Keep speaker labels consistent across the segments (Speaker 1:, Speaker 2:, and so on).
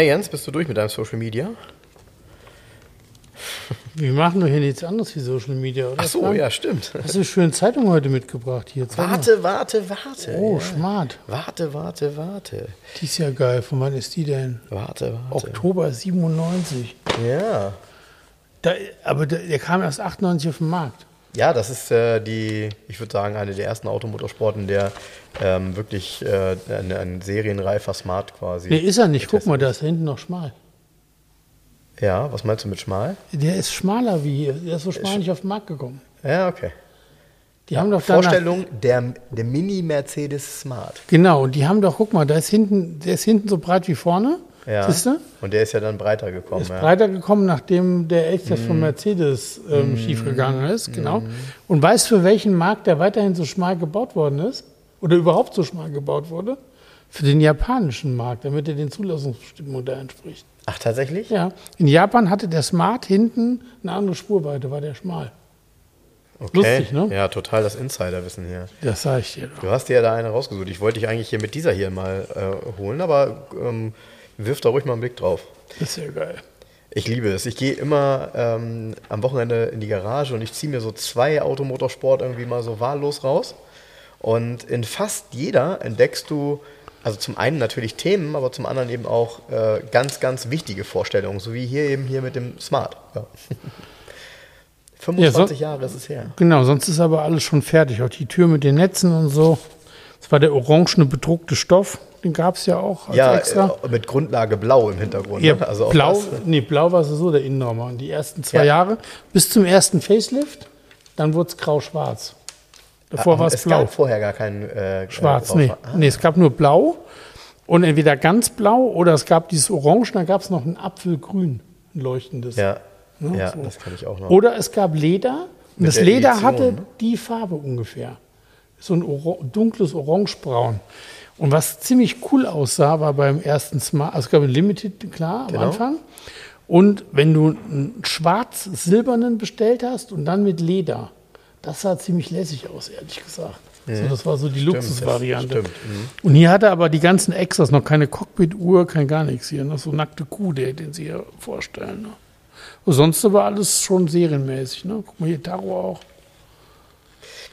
Speaker 1: Na Jens, bist du durch mit deinem Social Media?
Speaker 2: Wir machen doch hier nichts anderes wie Social Media, oder?
Speaker 1: Ach so,
Speaker 2: Frank?
Speaker 1: ja, stimmt.
Speaker 2: Hast du eine schöne Zeitung heute mitgebracht hier?
Speaker 1: Warte, warte, warte.
Speaker 2: Oh,
Speaker 1: ja.
Speaker 2: smart.
Speaker 1: Warte, warte, warte.
Speaker 2: Die ist ja geil. Von wann ist die denn?
Speaker 1: Warte, warte.
Speaker 2: Oktober 97.
Speaker 1: Ja.
Speaker 2: Da, aber der, der kam erst 98 auf den Markt.
Speaker 1: Ja, das ist äh, die, ich würde sagen, eine der ersten Automotorsporten, der ähm, wirklich äh, ein, ein serienreifer Smart quasi.
Speaker 2: Nee, ist er nicht. Guck mal, da ist hinten noch schmal.
Speaker 1: Ja, was meinst du mit schmal?
Speaker 2: Der ist schmaler wie hier. Der ist so schmal nicht auf den Markt gekommen.
Speaker 1: Ja, okay.
Speaker 2: Die haben doch
Speaker 1: Vorstellung, der, der Mini-Mercedes Smart.
Speaker 2: Genau, und die haben doch, guck mal, da ist hinten, der ist hinten so breit wie vorne.
Speaker 1: Ja.
Speaker 2: Siehst du?
Speaker 1: Und der ist ja dann breiter gekommen.
Speaker 2: Ist
Speaker 1: ja.
Speaker 2: breiter gekommen, nachdem der Elchtest
Speaker 1: Mhm.
Speaker 2: von Mercedes ähm, schiefgegangen ist, genau. Und weißt du, für welchen Markt der weiterhin so schmal gebaut worden ist? Oder überhaupt so schmal gebaut wurde? Für den japanischen Markt, damit er den Zulassungsbestimmungen da entspricht.
Speaker 1: Ach, tatsächlich?
Speaker 2: Ja, in Japan hatte der Smart hinten eine andere Spurweite, war der schmal.
Speaker 1: Okay.
Speaker 2: Lustig, ne?
Speaker 1: Ja, total das Insiderwissen hier.
Speaker 2: Das sage ich dir doch.
Speaker 1: Du hast dir ja da eine rausgesucht. Ich wollte dich eigentlich hier mit dieser hier mal äh, holen, aber ähm, wirf da ruhig mal einen Blick drauf.
Speaker 2: Das ist ja geil.
Speaker 1: Ich liebe es. Ich gehe immer ähm, am Wochenende in die Garage und ich ziehe mir so zwei Automotorsport irgendwie mal so wahllos raus. Und in fast jeder entdeckst du, also zum einen natürlich Themen, aber zum anderen eben auch äh, ganz, ganz wichtige Vorstellungen, so wie hier eben hier mit dem Smart. Ja. 25 Jahre ist es her.
Speaker 2: Genau, sonst ist aber alles schon fertig. Auch die Tür mit den Netzen und so. Das war der orangene bedruckte Stoff. Den gab es ja auch als
Speaker 1: Ja,
Speaker 2: extra.
Speaker 1: äh, mit Grundlage blau im Hintergrund.
Speaker 2: Ja,
Speaker 1: ne? also auch
Speaker 2: blau,
Speaker 1: das-
Speaker 2: nee, blau war so der Innenraum. Und die ersten zwei
Speaker 1: Ja.
Speaker 2: Jahre bis zum ersten Facelift, dann wurde es grau-schwarz. Davor war es
Speaker 1: es
Speaker 2: blau.
Speaker 1: gab vorher gar kein äh,
Speaker 2: Schwarz,
Speaker 1: äh,
Speaker 2: nee.
Speaker 1: Ah,
Speaker 2: nee. Es gab nur blau und entweder ganz blau oder es gab dieses Orange, dann gab es noch ein Apfelgrün, ein leuchtendes.
Speaker 1: Ja,
Speaker 2: Ja,
Speaker 1: ja
Speaker 2: so.
Speaker 1: das kann ich auch noch.
Speaker 2: Oder es gab Leder und das
Speaker 1: der
Speaker 2: Leder
Speaker 1: Edition,
Speaker 2: hatte
Speaker 1: ne?
Speaker 2: die Farbe ungefähr. So ein Ora dunkles Orangebraun. Und was ziemlich cool aussah, war beim ersten Smart, also es gab ein Limited, klar, am
Speaker 1: Genau.
Speaker 2: Anfang. Und wenn du einen schwarz-silbernen bestellt hast und dann mit Leder, das sah ziemlich lässig aus, ehrlich gesagt. So, das war so die Luxusvariante.
Speaker 1: mhm.
Speaker 2: Und hier hatte aber die ganzen Extras noch keine Cockpit-Uhr, kein gar nichts hier. Noch so nackte Kuh, der, den sie hier vorstellen. Ne? Und sonst war alles schon serienmäßig. Ne? Guck mal hier, Taro auch.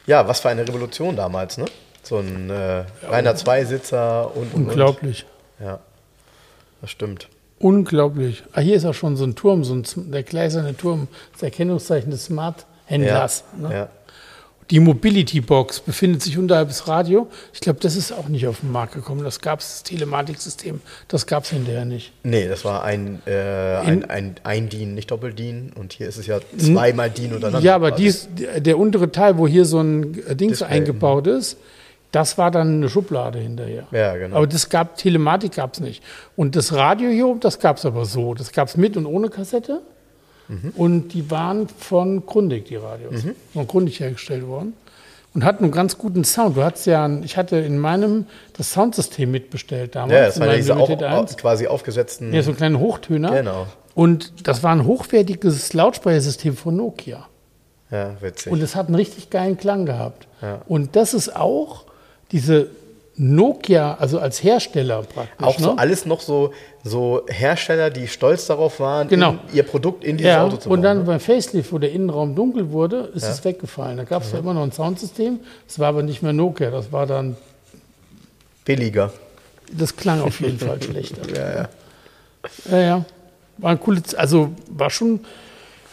Speaker 1: Ja, was für eine Revolution damals, ne? So ein äh, reiner Zweisitzer und, und
Speaker 2: Unglaublich.
Speaker 1: Und. Ja, das stimmt.
Speaker 2: Unglaublich. Ah, hier ist auch schon so ein Turm, so ein, der gläserne Turm, das Erkennungszeichen des
Speaker 1: Ja,
Speaker 2: Smart-Händlers. Ne?
Speaker 1: ja.
Speaker 2: Die Mobility Box befindet sich unterhalb des Radio. Ich glaube, das ist auch nicht auf den Markt gekommen. Das gab es, das Telematiksystem, das gab es hinterher nicht.
Speaker 1: Nee, das war ein, äh,
Speaker 2: In-
Speaker 1: ein, ein, ein DIN, nicht Doppel-DIN. Und hier ist es ja zweimal DIN untereinander.
Speaker 2: Ja, aber dies, der untere Teil, wo hier so ein äh, Dings
Speaker 1: Display,
Speaker 2: eingebaut ist, das war dann eine Schublade hinterher.
Speaker 1: Ja, genau.
Speaker 2: Aber das gab, Telematik gab es nicht. Und das Radio hier oben, das gab es aber so. Das gab es mit und ohne Kassette.
Speaker 1: Mhm.
Speaker 2: Und die waren von Grundig, die Radios. Von Grundig hergestellt worden. Und hatten einen ganz guten Sound. Du hattest ja, ein, ich hatte in meinem das Soundsystem mitbestellt damals.
Speaker 1: ja, das
Speaker 2: meinem
Speaker 1: diese auch,
Speaker 2: Limited
Speaker 1: au-
Speaker 2: 1.
Speaker 1: quasi aufgesetzten.
Speaker 2: Ja, so einen kleinen Hochtöner.
Speaker 1: Genau.
Speaker 2: Und das war ein hochwertiges Lautsprechersystem von Nokia.
Speaker 1: Ja, witzig.
Speaker 2: Und es hat einen richtig geilen Klang gehabt.
Speaker 1: Ja.
Speaker 2: Und das ist auch diese Nokia, also als Hersteller praktisch.
Speaker 1: auch so
Speaker 2: ne?
Speaker 1: alles noch so, so Hersteller, die stolz darauf waren,
Speaker 2: Genau.
Speaker 1: in, ihr Produkt in dieses
Speaker 2: ja,
Speaker 1: Auto zu
Speaker 2: und
Speaker 1: bauen.
Speaker 2: dann
Speaker 1: ne?
Speaker 2: beim Facelift, wo der Innenraum dunkel wurde, ist es weggefallen. Da gab es ja immer noch ein Soundsystem. Es war aber nicht mehr Nokia, das war dann,
Speaker 1: Billiger.
Speaker 2: das klang auf jeden Fall schlechter.
Speaker 1: Ja, ja.
Speaker 2: Ja, ja. War ein cooles, also war schon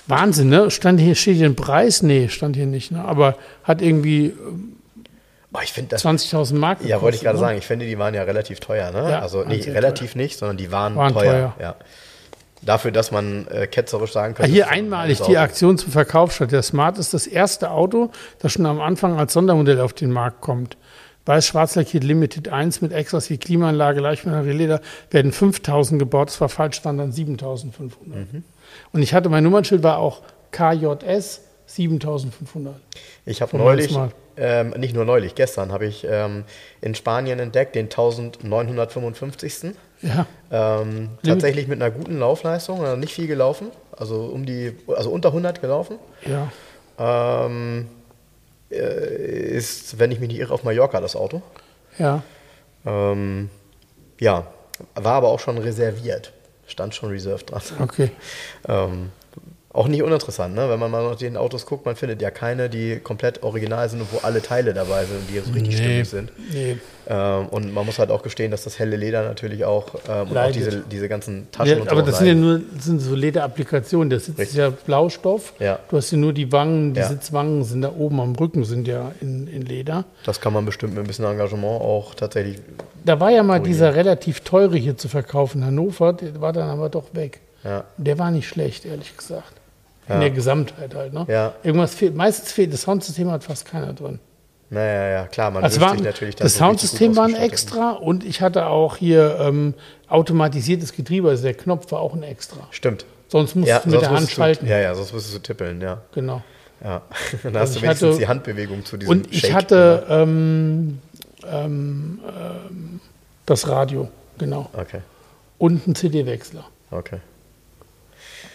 Speaker 2: Wahnsinn, ne? Stand hier, steht hier ein Preis? Nee, stand hier nicht, ne? Aber hat irgendwie
Speaker 1: Oh, ich finde das.
Speaker 2: 20.000 Mark
Speaker 1: Ja, wollte ich gerade
Speaker 2: ne?
Speaker 1: sagen. Ich finde, die waren ja relativ teuer. Ne?
Speaker 2: Ja,
Speaker 1: also nicht relativ nicht, sondern die waren,
Speaker 2: Waren
Speaker 1: teuer.
Speaker 2: teuer.
Speaker 1: Ja. Dafür, dass man äh, ketzerisch sagen
Speaker 2: Ah,
Speaker 1: könnte.
Speaker 2: Hier
Speaker 1: ist ein
Speaker 2: einmalig die. Aktion zum Verkauf statt. Der Smart ist das erste Auto, das schon am Anfang als Sondermodell auf den Markt kommt. Weiß-Schwarz lackiert Limited 1 mit Extras wie Klimaanlage, Leder, werden 5000 gebaut. Das war falsch, waren dann 7500. Mhm. Und ich hatte, mein Nummernschild war auch KJS 7500.
Speaker 1: Ich habe neulich, ähm, nicht nur neulich, gestern habe ich ähm, in Spanien entdeckt, den 1955. Ja. Ähm, tatsächlich mit einer guten Laufleistung, also nicht viel gelaufen, also um die, also unter 100 gelaufen.
Speaker 2: Ja.
Speaker 1: Ähm, äh, ist, wenn ich mich nicht irre, auf Mallorca das Auto.
Speaker 2: Ja.
Speaker 1: Ähm, ja, war aber auch schon reserviert. Stand schon reserved dran.
Speaker 2: Okay.
Speaker 1: Auch nicht uninteressant, ne? wenn man mal nach den Autos guckt, man findet ja keine, die komplett original sind und wo alle Teile dabei sind und die so richtig nee, stimmig sind. Nee. Ähm, und man muss halt auch gestehen, dass das helle Leder natürlich auch ähm, und auch diese, diese ganzen Taschen
Speaker 2: ja, und so Aber das sind ja nur sind so Lederapplikationen. Das Sitz ist ja Blaustoff.
Speaker 1: Ja.
Speaker 2: Du hast ja nur die Wangen, die ja. Sitzwangen sind da oben am Rücken, sind ja in, in Leder.
Speaker 1: Das kann man bestimmt mit ein bisschen Engagement auch tatsächlich.
Speaker 2: Da war ja mal dieser relativ teure hier zu verkaufen, in Hannover, der war dann aber doch weg.
Speaker 1: Ja.
Speaker 2: Der war nicht schlecht, ehrlich gesagt. In der Gesamtheit halt. Ne?
Speaker 1: Ja.
Speaker 2: Irgendwas fehlt. Meistens fehlt das Soundsystem hat fast keiner drin.
Speaker 1: Naja, ja, klar, man
Speaker 2: also war, sich natürlich Das so Soundsystem war ein extra und ich hatte auch hier ähm, automatisiertes Getriebe, also der Knopf war auch ein extra.
Speaker 1: Stimmt.
Speaker 2: Sonst musst ja, du mit der Hand schalten.
Speaker 1: Ja, ja, sonst musstest du tippeln, ja.
Speaker 2: Genau.
Speaker 1: Ja, dann hast also du wenigstens hatte, die Handbewegung zu diesem
Speaker 2: Und ich Shake hatte ähm, ähm, ähm, das Radio, genau.
Speaker 1: Okay.
Speaker 2: Und einen CD-Wechsler.
Speaker 1: Okay.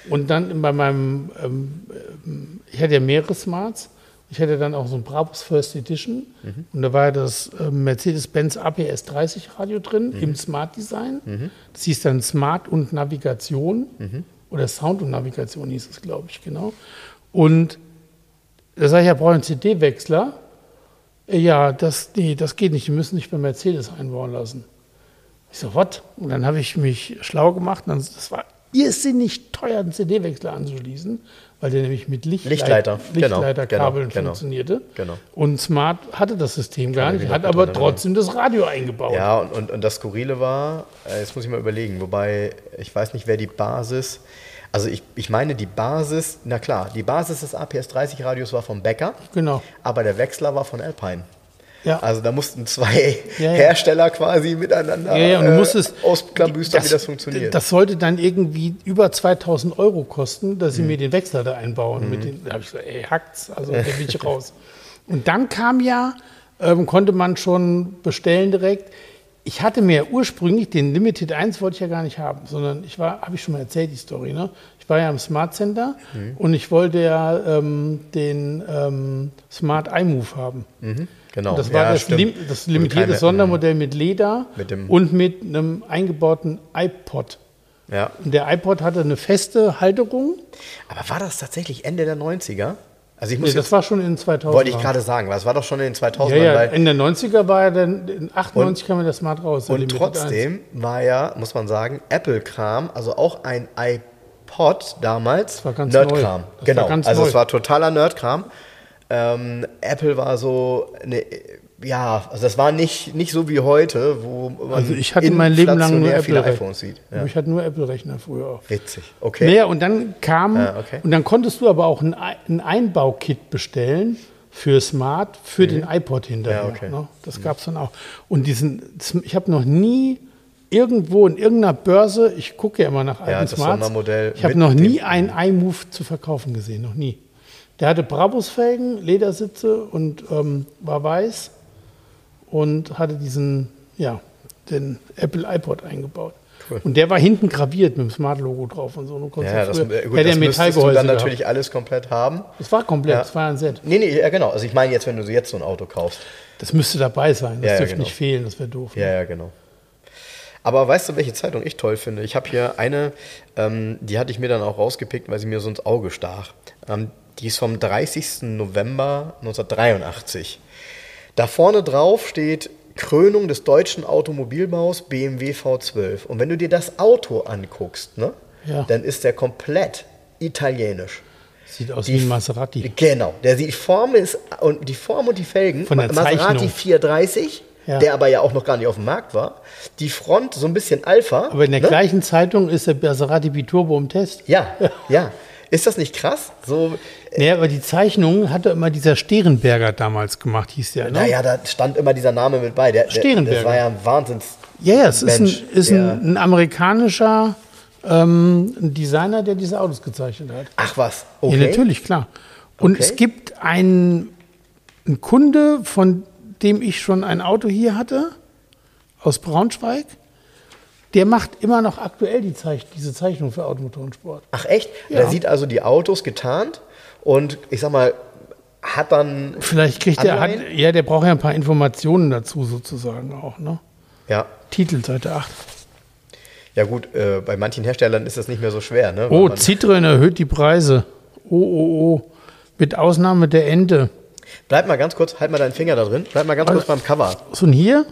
Speaker 2: Und dann bei meinem, ähm, ich hatte ja mehrere Smarts. Ich hatte dann auch so ein Brabus First Edition. Mhm. Und da war das äh, Mercedes-Benz APS 30 Radio drin mhm. im Smart Design. Mhm. Das hieß dann Smart und Navigation. Mhm. Oder Sound und Navigation hieß es, glaube ich, genau. Und da sage ich, ja, brauche einen CD-Wechsler. Ja, das, nee, das geht nicht. Die müssen sich bei Mercedes einbauen lassen. Ich so, was? Und dann habe ich mich schlau gemacht. Und dann, das war irrsinnig teuer, einen CD-Wechsler anzuschließen, weil der nämlich mit Lichtleit
Speaker 1: Lichtleiter,
Speaker 2: genau, Lichtleiterkabeln
Speaker 1: genau, genau,
Speaker 2: funktionierte.
Speaker 1: Genau.
Speaker 2: Und Smart hatte das System gar nicht, hat aber trotzdem das Radio eingebaut.
Speaker 1: Ja, und, und, und das Skurrile war, äh, jetzt muss ich mal überlegen, wobei ich weiß nicht, wer die Basis. Also ich, ich meine, die Basis, na klar, die Basis des APS 30 Radios war vom Becker.
Speaker 2: Genau.
Speaker 1: Aber der Wechsler war von Alpine.
Speaker 2: Ja.
Speaker 1: Also da mussten zwei ja, ja. Hersteller quasi miteinander
Speaker 2: ja, ja, und du musstest,
Speaker 1: äh, ausklabüstern, wie das funktioniert.
Speaker 2: Das sollte dann irgendwie über 2000 Euro kosten, dass sie mhm. mir den Wechsler da einbauen. Mhm. Mit den, da habe ich gesagt, ey, hackt's, also da bin ich raus. Und dann kam ja, ähm, konnte man schon bestellen direkt. Ich hatte mir ursprünglich den Limited 1 wollte ich ja gar nicht haben, sondern ich war, habe ich schon mal erzählt, die Story, ne? Ich war ja im Smart Center mhm. und ich wollte ja ähm, den ähm, Smart iMove haben.
Speaker 1: Mhm. Genau.
Speaker 2: das war ja, das, lim das, limitierte keine, Sondermodell mit Leder
Speaker 1: mit
Speaker 2: und mit einem eingebauten iPod.
Speaker 1: Ja.
Speaker 2: Und der iPod hatte eine feste Halterung.
Speaker 1: Aber war das tatsächlich Ende der 90er?
Speaker 2: Also ich muss nee, das war schon in den 2000
Speaker 1: Wollte ich gerade sagen, weil es war doch schon in den 2000
Speaker 2: Ja, ja, in den 90er war ja dann, in 98 und, kam ja das Smart raus.
Speaker 1: Und trotzdem 1. war ja, muss man sagen, Apple-Kram, also auch ein iPod damals,
Speaker 2: Nerd-Kram.
Speaker 1: Genau, also neu. es war totaler Nerd-Kram. Ähm, Apple war so eine, ja, also das war nicht, nicht so wie heute, wo
Speaker 2: man also ich hatte mein Leben lang nur Apple
Speaker 1: iPhones sieht.
Speaker 2: Ja. Ich hatte nur Apple-Rechner früher auch.
Speaker 1: Witzig, okay.
Speaker 2: Naja, und dann kam,
Speaker 1: ah, okay.
Speaker 2: und dann konntest du aber auch ein, ein Einbaukit bestellen für Smart, für mhm. den iPod hinterher.
Speaker 1: Ja, okay.
Speaker 2: ne? Das mhm. gab es dann auch. Und diesen, ich habe noch nie irgendwo in irgendeiner Börse, ich gucke ja immer nach alten
Speaker 1: ja,
Speaker 2: Smarts, ich habe noch nie einen iMove zu verkaufen gesehen, noch nie. Der hatte Brabus-Felgen, Ledersitze und ähm, war weiß und hatte diesen, ja, den Apple iPod eingebaut. Cool. Und der war hinten graviert mit dem Smart-Logo drauf und so.
Speaker 1: Du ja, das, früher, gut, das müsstest du dann gehabt. natürlich alles komplett haben.
Speaker 2: Das war komplett, ja. das war ein Set.
Speaker 1: Nee, nee, ja genau. Also ich meine jetzt, wenn du jetzt so ein Auto kaufst.
Speaker 2: Das müsste dabei sein, das
Speaker 1: ja,
Speaker 2: dürfte
Speaker 1: genau.
Speaker 2: nicht fehlen, das wäre doof.
Speaker 1: Ne? Ja, ja, genau. Aber weißt du, welche Zeitung ich toll finde? Ich habe hier eine, ähm, die hatte ich mir dann auch rausgepickt, weil sie mir so ins Auge stach. Ähm, die ist vom 30. November 1983. Da vorne drauf steht Krönung des deutschen Automobilbaus BMW V12. Und wenn du dir das Auto anguckst, ne,
Speaker 2: ja.
Speaker 1: dann ist der komplett italienisch.
Speaker 2: Sieht aus die, wie ein Maserati.
Speaker 1: Genau. Der, die, Form ist, und die Form und die Felgen,
Speaker 2: Von der
Speaker 1: Maserati
Speaker 2: Zeichnung.
Speaker 1: 430, ja. der aber ja auch noch gar nicht auf dem Markt war. Die Front so ein bisschen Alpha.
Speaker 2: Aber in der ne? gleichen Zeitung ist der Maserati Biturbo im Test.
Speaker 1: Ja, ja. Ist das nicht krass? So,
Speaker 2: Naja, aber die Zeichnung hatte immer dieser Sterenberger damals gemacht, hieß der, ne?
Speaker 1: naja, da stand immer dieser Name mit bei. Der, der,
Speaker 2: Sterenberger.
Speaker 1: Das war ja ein Wahnsinns.
Speaker 2: Ja, ja, es ist, ein,
Speaker 1: Mensch,
Speaker 2: ist ein, ein amerikanischer ähm, Designer, der diese Autos gezeichnet hat.
Speaker 1: Ach was, okay.
Speaker 2: Ja, natürlich, klar. Und
Speaker 1: Okay.
Speaker 2: es gibt einen, einen Kunde, von dem ich schon ein Auto hier hatte, aus Braunschweig, der macht immer noch aktuell die Zeich diese Zeichnung für Automotorensport.
Speaker 1: Ach echt?
Speaker 2: Ja.
Speaker 1: Der sieht also die Autos getarnt und ich sag mal, hat dann.
Speaker 2: Vielleicht kriegt er, hat, ja, der braucht ja ein paar Informationen dazu sozusagen auch, ne?
Speaker 1: Ja.
Speaker 2: Titel, Seite 8.
Speaker 1: Ja gut, äh, bei manchen Herstellern ist das nicht mehr so schwer, ne?
Speaker 2: Oh,
Speaker 1: Weil
Speaker 2: Citroën erhöht die Preise. Oh, oh, oh. Mit Ausnahme der Ente.
Speaker 1: Bleib mal ganz kurz, halt mal deinen Finger da drin. Bleib mal ganz kurz beim Cover.
Speaker 2: So, und hier,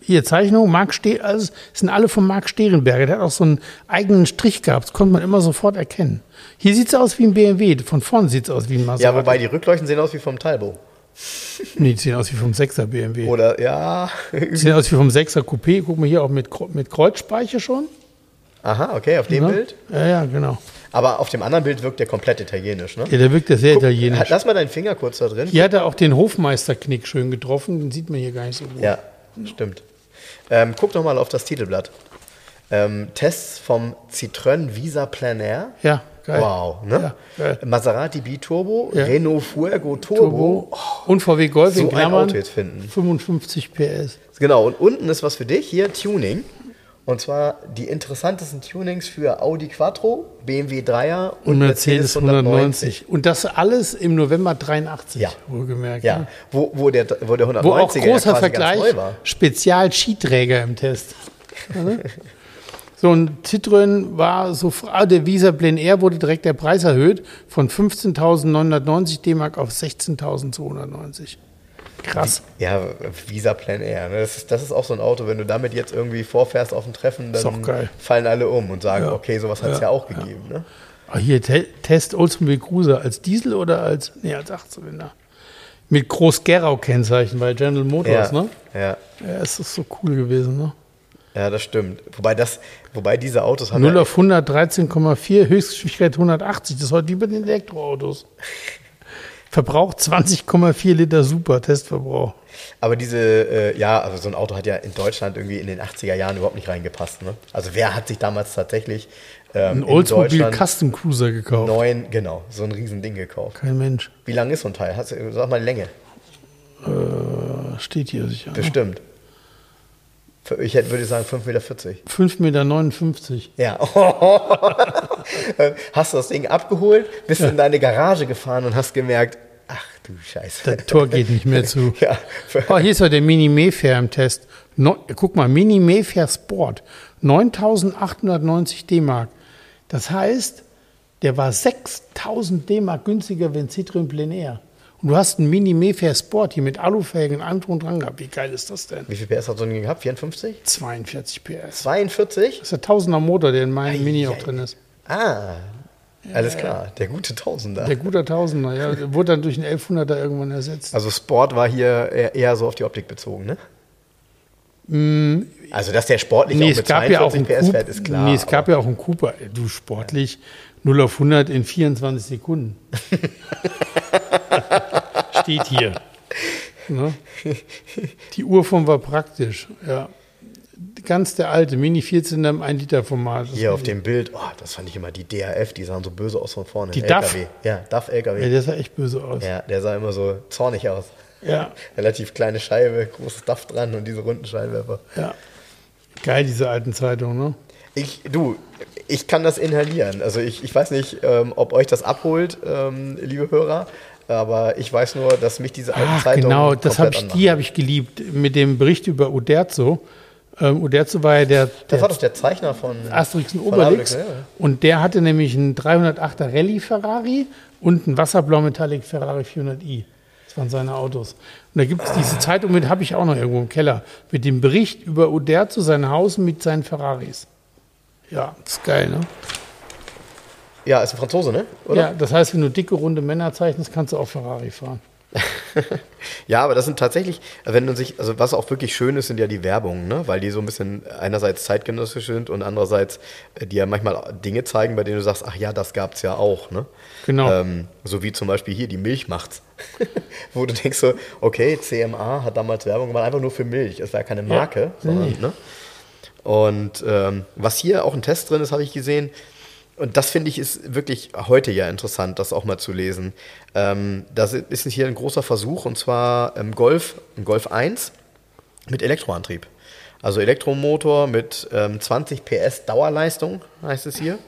Speaker 2: hier Zeichnung, Marc Ste also es sind alle von Marc Sterenberger. Der hat auch so einen eigenen Strich gehabt. Das konnte man immer sofort erkennen. Hier sieht es aus wie ein BMW. Von vorne sieht es aus wie ein Maserati.
Speaker 1: Ja, wobei die Rückleuchten sehen aus wie vom Talbot.
Speaker 2: Nee, die sehen aus wie vom 6er BMW.
Speaker 1: Oder ja.
Speaker 2: Die sehen aus wie vom 6er Coupé. Guck mal hier auch mit, mit Kreuzspeiche schon.
Speaker 1: Aha, okay, auf dem
Speaker 2: Ne?
Speaker 1: Bild.
Speaker 2: Ja, ja, genau.
Speaker 1: Aber auf dem anderen Bild wirkt der komplett italienisch, ne?
Speaker 2: Ja, der wirkt ja sehr
Speaker 1: Guck,
Speaker 2: italienisch.
Speaker 1: Lass mal deinen Finger kurz da drin.
Speaker 2: Hier hat er auch den Hofmeisterknick schön getroffen. Den sieht man hier gar nicht so gut.
Speaker 1: Ja, stimmt. Ähm, guck doch mal auf das Titelblatt. Ähm, Tests vom Citroën Visa Plein Air.
Speaker 2: Ja, geil.
Speaker 1: Wow, ne?
Speaker 2: Ja.
Speaker 1: Maserati Biturbo,
Speaker 2: Ja.
Speaker 1: Renault Fuego Turbo.
Speaker 2: Turbo und VW Golf
Speaker 1: So
Speaker 2: in
Speaker 1: ein
Speaker 2: Klammern.
Speaker 1: Auto jetzt finden.
Speaker 2: 55 PS.
Speaker 1: Genau, und unten ist was für dich, hier Tuning. Und zwar die interessantesten Tunings für Audi Quattro, BMW 3er und,
Speaker 2: Und Mercedes 190. Und das alles im November 83,
Speaker 1: Ja.
Speaker 2: wohlgemerkt.
Speaker 1: Ja,
Speaker 2: ne?
Speaker 1: wo, wo, der, wo der 190er
Speaker 2: Wo auch
Speaker 1: ja
Speaker 2: großer
Speaker 1: quasi
Speaker 2: Vergleich. Spezial-Skiträger im Test. Ja, ne? so, ein Citroën war so, ah, der Visa Plein Air wurde direkt der Preis erhöht von 15.990 D-Mark auf 16.290. Krass.
Speaker 1: Ja, Visa Plan Air. Ne? Das, ist, das ist auch so ein Auto, wenn du damit jetzt irgendwie vorfährst auf ein Treffen, dann fallen alle um und sagen,
Speaker 2: Ja.
Speaker 1: okay, sowas hat es ja.
Speaker 2: Ja,
Speaker 1: auch gegeben. Ne?
Speaker 2: Ah, hier, Te Test Oldsmobile Cruiser als Diesel oder als, nee, als Achtzylinder? Mit Groß-Gerau-Kennzeichen bei General Motors,
Speaker 1: Ja,
Speaker 2: ne?
Speaker 1: ja,
Speaker 2: Ja, es ist so cool gewesen, ne?
Speaker 1: ja, das stimmt. Wobei, das, wobei diese Autos haben
Speaker 2: 0
Speaker 1: ja,
Speaker 2: auf 100 13,4, Höchstgeschwindigkeit 180. Das ist heute wie bei den Elektroautos. Verbrauch 20,4 Liter Super, Testverbrauch.
Speaker 1: aber diese, äh, ja, also so ein Auto hat ja in Deutschland irgendwie in den 80er Jahren überhaupt nicht reingepasst. Ne? Also wer hat sich damals tatsächlich ähm,
Speaker 2: Ein Oldsmobile Custom Cruiser gekauft.
Speaker 1: neuen, genau, so ein Riesending gekauft.
Speaker 2: Kein Mensch.
Speaker 1: Wie lang ist so ein Teil? Hast, du- sag mal Länge.
Speaker 2: Äh, Steht hier sicher. Ne?
Speaker 1: Bestimmt. Ich hätte, würde sagen 5,40 Meter.
Speaker 2: 5,59 Meter.
Speaker 1: Ja. hast du das Ding abgeholt, bist in deine Garage gefahren und hast gemerkt, ach du Scheiße.
Speaker 2: Das Tor geht nicht mehr zu.
Speaker 1: Ja.
Speaker 2: Oh, hier ist ja der Mini Mayfair im Test. No, guck mal, Mini Mayfair Sport. 9.890 D-Mark. Das heißt, der war 6.000 D-Mark günstiger wie ein Citroën Plein Air. Und du hast einen Mini Mayfair Sport hier mit Alufelgen drum und dran gehabt. Wie geil ist das denn?
Speaker 1: Wie viel PS hat so ein Ding gehabt? 54?
Speaker 2: 42 PS.
Speaker 1: 42?
Speaker 2: Das ist der Tausender Motor, der in meinem Mini auch drin ist.
Speaker 1: Ah, alles klar. Der gute Tausender.
Speaker 2: Der guter Tausender, ja. Wurde dann durch einen 1100er irgendwann ersetzt.
Speaker 1: Also Sport war hier eher, so auf die Optik bezogen, ne? Also, dass der sportlich
Speaker 2: Mm. Nee,
Speaker 1: auch
Speaker 2: es
Speaker 1: mit
Speaker 2: gab ja auch
Speaker 1: 42
Speaker 2: einen
Speaker 1: PS fährt, ist klar.
Speaker 2: nee, es gab ja auch einen Cooper. Du sportlich 0 auf 100 in 24 Sekunden. Steht hier. Ne? Die Urform war praktisch. Ja. Ganz der alte Mini 14 im 1 Liter Format. Das
Speaker 1: Hier auf dem Bild, oh, das fand ich immer die DAF, die sahen so böse aus von vorne.
Speaker 2: Die
Speaker 1: LKW.
Speaker 2: DAF?
Speaker 1: Ja, DAF
Speaker 2: Ja,
Speaker 1: LKW.
Speaker 2: der sah echt böse aus.
Speaker 1: Ja, der sah immer so zornig aus.
Speaker 2: Ja,
Speaker 1: Relativ kleine Scheibe, großes DAF dran und diese runden Scheinwerfer.
Speaker 2: ja. Geil, diese alten Zeitungen, ne?
Speaker 1: Ich, du, ich kann das inhalieren. Also ich, ich weiß nicht, ähm, ob euch das abholt, ähm, liebe Hörer, aber ich weiß nur, dass mich diese alten
Speaker 2: Ach,
Speaker 1: Zeitungen
Speaker 2: genau, das hab ich, die habe ich geliebt mit dem Bericht über Uderzo. Ähm, Uderzo war ja der,
Speaker 1: Das
Speaker 2: der
Speaker 1: war doch der Zeichner von
Speaker 2: Asterix und Obelix.
Speaker 1: Ja.
Speaker 2: Und der hatte nämlich einen 308er Rallye Ferrari und einen Wasserblau Metallic Ferrari 400i. Das waren seine Autos. Und da gibt es diese Zeitung mit, habe ich auch noch irgendwo im Keller, mit dem Bericht über Uderzo, sein Haus mit seinen Ferraris. Ja, das ist geil, ne?
Speaker 1: Ja, ist ein Franzose, ne? Oder?
Speaker 2: Ja, das heißt, wenn du dicke, runde Männer zeichnest, kannst du auch Ferrari fahren.
Speaker 1: ja, aber das sind tatsächlich, wenn man sich, also was auch wirklich schön ist, sind ja die Werbungen, ne? weil die so ein bisschen einerseits zeitgenössisch sind und andererseits äh, die ja manchmal Dinge zeigen, bei denen du sagst, ach ja, das gab es ja auch. Ne?
Speaker 2: Genau.
Speaker 1: Ähm, so wie zum Beispiel hier, die Milch macht's. Wo du denkst so, okay, CMA hat damals Werbung gemacht, einfach nur für Milch. Es war ja keine Marke,
Speaker 2: Ja.
Speaker 1: sondern,
Speaker 2: Nee.
Speaker 1: ne? Und ähm, was hier auch ein Test drin ist, habe ich gesehen. Und das finde ich ist wirklich heute ja interessant, das auch mal zu lesen. Ähm, das ist hier ein großer Versuch und zwar im Golf, im Golf 1 mit Elektroantrieb. Also Elektromotor mit ähm, 20 PS Dauerleistung, heißt es hier.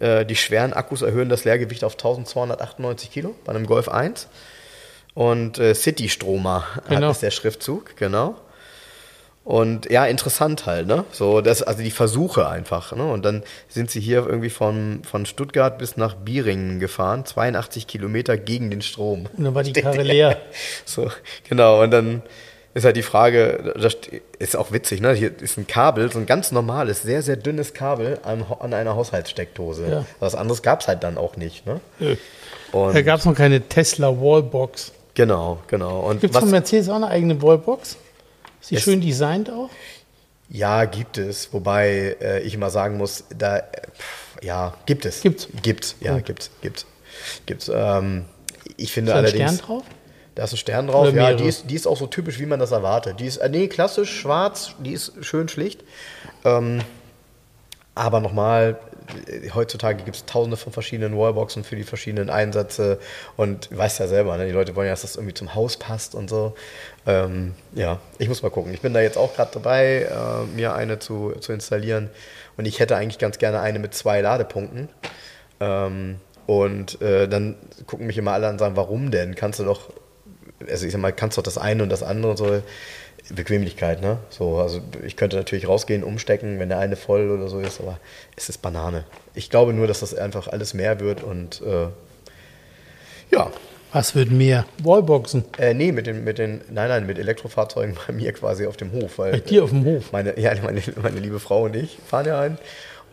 Speaker 1: Äh, die schweren Akkus erhöhen das Leergewicht auf 1298 Kilo bei einem Golf 1. Und äh, City-Stromer
Speaker 2: Genau.
Speaker 1: ist der Schriftzug, genau. Und ja, interessant halt, ne? So, das, also die Versuche einfach, ne? Und dann sind sie hier irgendwie von, von Stuttgart bis nach Bieringen gefahren, 82 Kilometer gegen den Strom.
Speaker 2: Und dann war die Karre leer.
Speaker 1: So, genau, und dann ist halt die Frage, das ist auch witzig, ne? Hier ist ein Kabel, so ein ganz normales, sehr, sehr dünnes Kabel an, an einer Haushaltssteckdose.
Speaker 2: Ja.
Speaker 1: Was anderes gab es halt dann auch nicht, ne?
Speaker 2: Nö.
Speaker 1: Und
Speaker 2: Da gab es noch keine Tesla Wallbox.
Speaker 1: genau, genau.
Speaker 2: Gibt es von Mercedes auch eine eigene Wallbox? Ist die
Speaker 1: Es-
Speaker 2: schön designt auch?
Speaker 1: ja, gibt es, wobei äh, ich immer sagen muss, da, äh, pff, ja, gibt es.
Speaker 2: Gibt's?
Speaker 1: Gibt's, ja,
Speaker 2: Ja.
Speaker 1: gibt's, gibt's. Gibt's. Ähm, ich finde
Speaker 2: Ist da ein
Speaker 1: allerdings.
Speaker 2: Stern drauf?
Speaker 1: Da ist ein Stern drauf,
Speaker 2: Oder
Speaker 1: ja,
Speaker 2: mehrere?
Speaker 1: die ist, die ist auch so typisch, wie man das erwartet. Die ist, äh, nee, klassisch, schwarz, die ist schön schlicht. Ähm, aber nochmal, heutzutage gibt es tausende von verschiedenen Wallboxen für die verschiedenen Einsätze und du weißt ja selber, ne, die Leute wollen ja, dass das irgendwie zum Haus passt und so. Ähm, ja, ich muss mal gucken. Ich bin da jetzt auch gerade dabei, äh, mir eine zu, zu installieren und ich hätte eigentlich ganz gerne eine mit zwei Ladepunkten. Ähm, und äh, dann gucken mich immer alle an und sagen, warum denn? Kannst du doch, also ich sag mal, kannst doch das eine und das andere und so. Bequemlichkeit, ne? So, also ich könnte natürlich rausgehen, umstecken, wenn der eine voll oder so ist, aber es ist Banane. Ich glaube nur, dass das einfach alles mehr wird und äh, ja.
Speaker 2: Was wird mehr? Wallboxen.
Speaker 1: Äh, nee, mit den, mit den, nein, nein, mit Elektrofahrzeugen bei mir quasi auf dem Hof. Weil,
Speaker 2: Bei dir auf dem Hof.
Speaker 1: Meine, ja, meine, meine liebe Frau und ich fahren ja ein.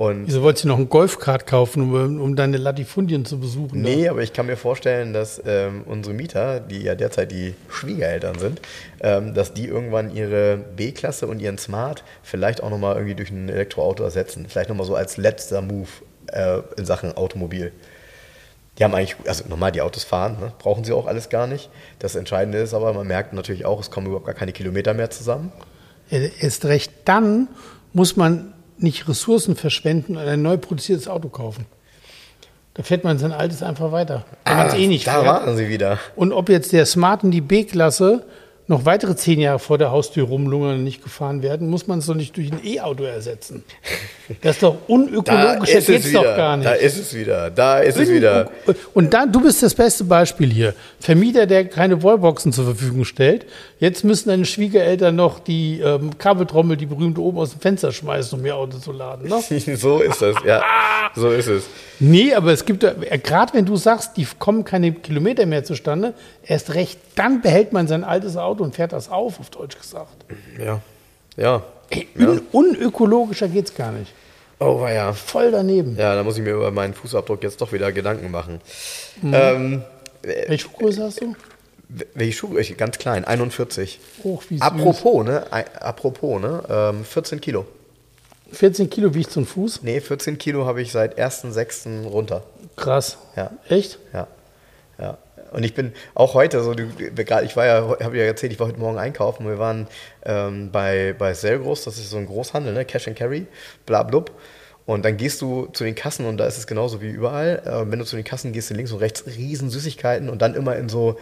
Speaker 1: Und
Speaker 2: Wieso wolltest du noch ein Golfkart kaufen, um, um deine Latifundien zu besuchen?
Speaker 1: Nee, aber ich kann mir vorstellen, dass ähm, unsere Mieter, die ja derzeit die Schwiegereltern sind, ähm, dass die irgendwann ihre B-Klasse und ihren Smart vielleicht auch nochmal irgendwie durch ein Elektroauto ersetzen. Vielleicht nochmal so als letzter Move äh, in Sachen Automobil. Die haben eigentlich, also normal die Autos fahren, ne? brauchen sie auch alles gar nicht. Das Entscheidende ist aber, man merkt natürlich auch, es kommen überhaupt gar keine Kilometer mehr zusammen.
Speaker 2: Erst recht dann muss man nicht Ressourcen verschwenden und ein neu produziertes Auto kaufen. Da fährt man sein altes einfach weiter. Wenn man es eh nicht
Speaker 1: da
Speaker 2: fährt.
Speaker 1: waren sie wieder.
Speaker 2: Und ob jetzt der Smart und die B-Klasse noch weitere zehn Jahre vor der Haustür rumlungern und nicht gefahren werden, muss man es doch nicht durch ein E-Auto ersetzen. Das ist doch
Speaker 1: Da
Speaker 2: unökologischer
Speaker 1: ist es
Speaker 2: geht's doch
Speaker 1: wieder.
Speaker 2: gar nicht.
Speaker 1: Da ist es wieder. Da ist es wieder.
Speaker 2: Und dann, du bist das beste Beispiel hier. Vermieter, der keine Wallboxen zur Verfügung stellt. Jetzt müssen deine Schwiegereltern noch die ähm, Kabeltrommel, die berühmte, oben aus dem Fenster schmeißen, um ihr Auto zu laden. Ne?
Speaker 1: so ist das, ja. So ist es.
Speaker 2: Nee, aber es gibt, äh, gerade wenn du sagst, die kommen keine Kilometer mehr zustande, erst recht, dann behält man sein altes Auto und fährt das auf, auf Deutsch gesagt.
Speaker 1: Ja. Ja.
Speaker 2: Ey, un unökologischer geht's gar nicht.
Speaker 1: Oh, war ja.
Speaker 2: Voll daneben.
Speaker 1: Ja, da muss ich mir über meinen Fußabdruck jetzt doch wieder Gedanken machen. Ähm,
Speaker 2: Welche Schuhgröße hast du?
Speaker 1: Welche Schuhe? Ich- Ganz klein, 41.
Speaker 2: Hoch wie süß.
Speaker 1: Apropos, ne? Apropos, ne? Ähm, 14 Kilo.
Speaker 2: 14 Kilo wiegt so ein Fuß.
Speaker 1: Nee, 14 Kilo habe ich seit 1.6. runter.
Speaker 2: Krass.
Speaker 1: Ja.
Speaker 2: Echt?
Speaker 1: Ja. Ja. Und ich bin auch heute so, ich war ja, habe ja erzählt, ich war heute Morgen einkaufen. Wir waren ähm, bei, bei Selgros, das ist so ein Großhandel, ne? Cash and Carry, bla blub. Und dann gehst du zu den Kassen und da ist es genauso wie überall. Äh, wenn du zu den Kassen gehst, sind links und rechts riesen Süßigkeiten und dann immer in so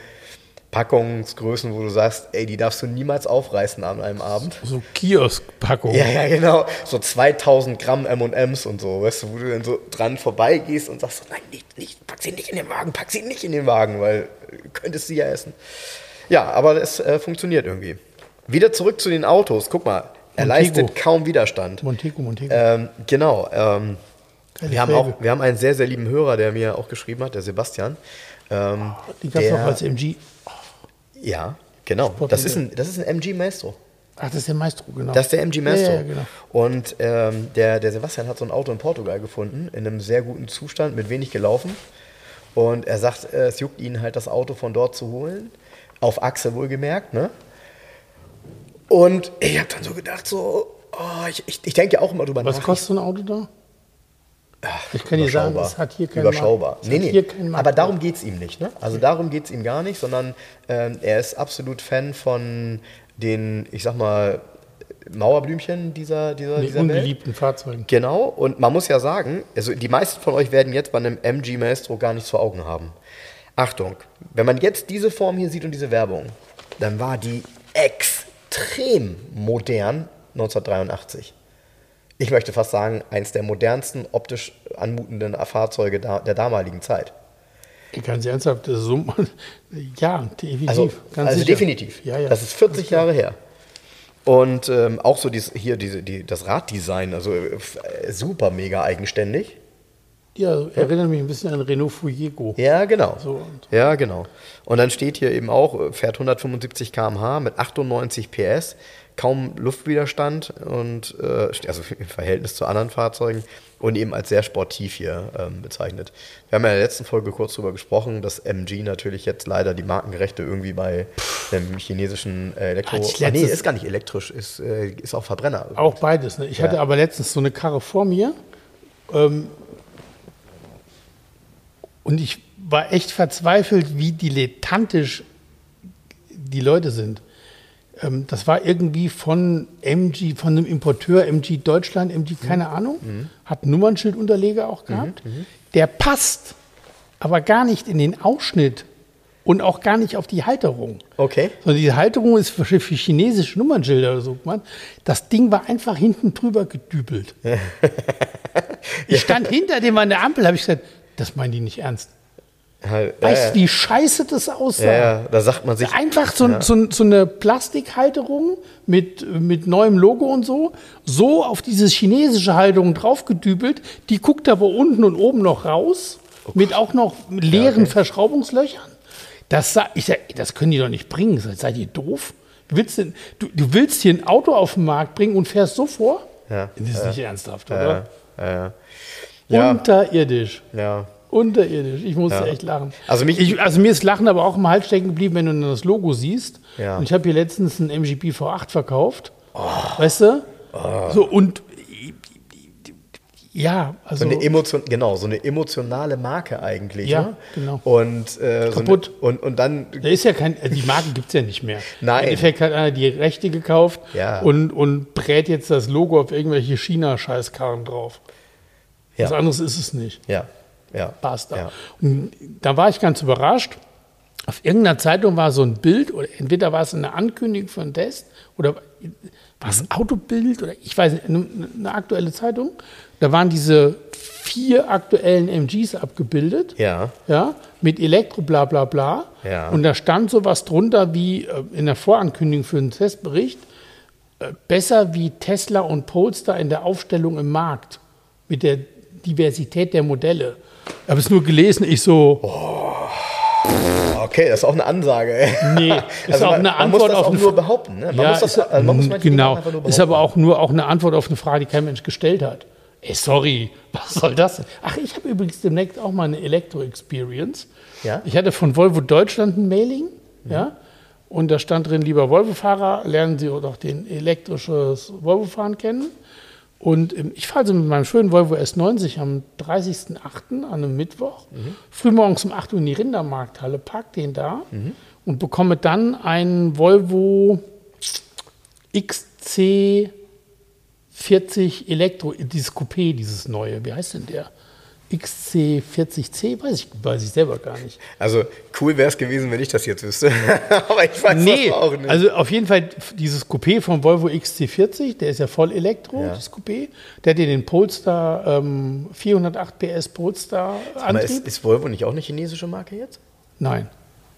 Speaker 1: Packungsgrößen, wo du sagst, ey, die darfst du niemals aufreißen an einem Abend.
Speaker 2: So Kioskpackung.
Speaker 1: Ja, ja, genau. So 2000 Gramm M&M's und so, weißt du, wo du dann so dran vorbeigehst und sagst, so, nein, nicht, nicht, pack sie nicht in den Wagen, pack sie nicht in den Wagen, weil du könntest sie ja essen. Ja, aber es äh, funktioniert irgendwie. Wieder zurück zu den Autos. Guck mal, er
Speaker 2: Montego.
Speaker 1: leistet kaum Widerstand.
Speaker 2: Montego, Montego.
Speaker 1: Ähm, genau. Ähm, wir, haben auch, wir haben einen sehr, sehr lieben Hörer, der mir auch geschrieben hat, der Sebastian. Ähm,
Speaker 2: Die gab es auch als MG.
Speaker 1: Ja, genau. Das ist, ein, das ist ein MG Maestro.
Speaker 2: Ach, das ist der Maestro, genau.
Speaker 1: Das ist der MG Maestro.
Speaker 2: Ja, ja, genau.
Speaker 1: Und ähm, der, der Sebastian hat so ein Auto in Portugal gefunden, in einem sehr guten Zustand, mit wenig gelaufen. Und er sagt, äh, es juckt ihn halt, das Auto von dort zu holen. Auf Achse wohlgemerkt, ne? Und ich habe dann so gedacht, so, oh, ich, ich, ich denke ja auch immer drüber
Speaker 2: Was
Speaker 1: nach.
Speaker 2: kostet so ein Auto da? Ich kann dir sagen, es hat hier keinen
Speaker 1: Überschaubar.
Speaker 2: Markt-
Speaker 1: Nee, nee. Aber darum geht es ihm nicht. Ne? Also darum geht es ihm gar nicht, sondern ähm, er ist absolut Fan von den, ich sag mal, Mauerblümchen dieser, dieser,
Speaker 2: Den
Speaker 1: dieser Welt.
Speaker 2: ungeliebten Fahrzeugen.
Speaker 1: Genau, und man muss ja sagen, also die meisten von euch werden jetzt bei einem MG Maestro gar nichts vor Augen haben. Achtung, wenn man jetzt diese Form hier sieht und diese Werbung, dann war die extrem modern 1983. Ich möchte fast sagen, eins der modernsten optisch anmutenden Fahrzeuge der damaligen Zeit.
Speaker 2: Ganz ernsthaft, das ist so, ja, definitiv.
Speaker 1: Also,
Speaker 2: ganz
Speaker 1: also definitiv.
Speaker 2: Ja, ja.
Speaker 1: Das ist 40 Jahre her. Und ähm, auch so dies, hier diese, die, das Raddesign, also äh, äh, super mega eigenständig.
Speaker 2: Ja, erinnert mich ein bisschen an Renault Fuego.
Speaker 1: Ja, genau.
Speaker 2: So, und-
Speaker 1: ja, genau. Und dann steht hier eben auch, äh, fährt 175 km/h mit 98 PS, kaum Luftwiderstand und äh, also im Verhältnis zu anderen Fahrzeugen und eben als sehr sportiv hier ähm, bezeichnet. Wir haben ja in der letzten Folge kurz darüber gesprochen, dass MG natürlich jetzt leider die Markenrechte irgendwie bei dem chinesischen äh, Elektro...
Speaker 2: Ich
Speaker 1: Ah, nee,
Speaker 2: letztes-
Speaker 1: ist gar nicht elektrisch, ist, äh, ist auch Verbrenner.
Speaker 2: Auch beides. Ne? Ich hatte aber letztens so eine Karre vor mir ähm, und ich war echt verzweifelt, wie dilettantisch die Leute sind. Ähm, das war irgendwie von MG, von einem Importeur, MG Deutschland, MG keine Ahnung, hat einen Nummernschildunterleger auch gehabt. Der passt aber gar nicht in den Ausschnitt und auch gar nicht auf die Halterung.
Speaker 1: Okay.
Speaker 2: Sondern die Halterung ist für, für chinesische Nummernschilder oder so gemacht. Das Ding war einfach hinten drüber gedübelt. ich stand hinter dem an der Ampel, habe ich gesagt, das meinen die nicht ernst.
Speaker 1: Ja, ja,
Speaker 2: Weißt du, wie scheiße das aussah?
Speaker 1: ja, ja, da sagt man sich...
Speaker 2: Einfach so, so, so eine Plastikhalterung mit, mit neuem Logo und so, so auf diese chinesische Halterung draufgedübelt. Die guckt aber unten und oben noch raus, mit auch noch leeren Verschraubungslöchern. Das, ich sag, das können die doch nicht bringen. Seid ihr doof? Du willst, denn, du, du willst hier ein Auto auf den Markt bringen und fährst so vor?
Speaker 1: Ja,
Speaker 2: Das ist nicht ernsthaft,
Speaker 1: Ja,
Speaker 2: oder?
Speaker 1: ja, ja. Ja,
Speaker 2: Unterirdisch.
Speaker 1: ja.
Speaker 2: Unterirdisch. Ich musste
Speaker 1: Ja.
Speaker 2: echt lachen.
Speaker 1: Also mich-
Speaker 2: ich, also mir ist Lachen aber auch im Hals stecken geblieben, wenn du dann das Logo siehst.
Speaker 1: Ja.
Speaker 2: Und ich habe hier letztens einen MGP V8 verkauft.
Speaker 1: Oh.
Speaker 2: Weißt du? So und ja, also
Speaker 1: So eine Emotion, genau, so eine emotionale Marke eigentlich.
Speaker 2: Ja,
Speaker 1: ne?
Speaker 2: genau.
Speaker 1: Und, äh,
Speaker 2: Kaputt.
Speaker 1: So eine, und, und dann,
Speaker 2: da ist ja kein, also die Marken gibt es ja nicht mehr.
Speaker 1: Nein.
Speaker 2: Im Endeffekt hat einer die Rechte gekauft
Speaker 1: Ja.
Speaker 2: und, und brät jetzt das Logo auf irgendwelche China-Scheißkarren drauf. Was
Speaker 1: ja,
Speaker 2: anderes ist es nicht.
Speaker 1: ja, ja.
Speaker 2: Basta.
Speaker 1: Ja.
Speaker 2: Und da war ich ganz überrascht. Auf irgendeiner Zeitung war so ein Bild, oder entweder war es eine Ankündigung für einen Test, oder war es ein Autobild, oder ich weiß nicht, eine, aktuelle Zeitung. Da waren diese vier aktuellen MGs abgebildet.
Speaker 1: Ja.
Speaker 2: Ja, mit Elektro, bla bla bla.
Speaker 1: Ja.
Speaker 2: Und da stand sowas drunter wie äh, in der Vorankündigung für einen Testbericht, äh, besser wie Tesla und Polestar in der Aufstellung im Markt mit der Diversität der Modelle. Ich habe es nur gelesen, ich so,
Speaker 1: Okay, das ist auch eine Ansage. ey.
Speaker 2: nee, ist
Speaker 1: Also
Speaker 2: auch
Speaker 1: man,
Speaker 2: eine
Speaker 1: man
Speaker 2: Antwort
Speaker 1: muss das
Speaker 2: auf
Speaker 1: auch
Speaker 2: eine
Speaker 1: nur behaupten. Ne? Man
Speaker 2: ja,
Speaker 1: muss das, also man muss
Speaker 2: genau,
Speaker 1: einfach nur
Speaker 2: ist aber
Speaker 1: behaupten.
Speaker 2: auch nur auch eine Antwort auf eine Frage, die kein Mensch gestellt hat. Ey, sorry, was soll das denn? Ach, ich habe übrigens demnächst auch mal eine Elektro-Experience.
Speaker 1: Ja? Mhm.
Speaker 2: Ich hatte von Volvo Deutschland ein Mailing, ja, und da stand drin, lieber Volvo-Fahrer, lernen Sie doch den elektrisches Volvo-Fahren kennen. Und ähm, ich fahre so mit meinem schönen Volvo S90 am 30.08. an einem Mittwoch,
Speaker 1: Mhm.
Speaker 2: frühmorgens um 8 Uhr in die Rindermarkthalle, park den da und bekomme dann einen Volvo XC40 Elektro, dieses Coupé, dieses neue. Wie heißt denn der? XC40C? Weiß ich, weiß ich selber gar nicht.
Speaker 1: Also cool wäre es gewesen, wenn ich das jetzt wüsste. aber ich weiß
Speaker 2: Nee,
Speaker 1: das auch nicht.
Speaker 2: also auf jeden Fall dieses Coupé vom Volvo XC40, der ist ja voll Elektro,
Speaker 1: Ja.
Speaker 2: das Coupé. Der hat ja den Polestar, ähm, 408 PS Polestar
Speaker 1: aber ist,
Speaker 2: Antrieb.
Speaker 1: ist Volvo nicht auch eine chinesische Marke jetzt?
Speaker 2: Nein.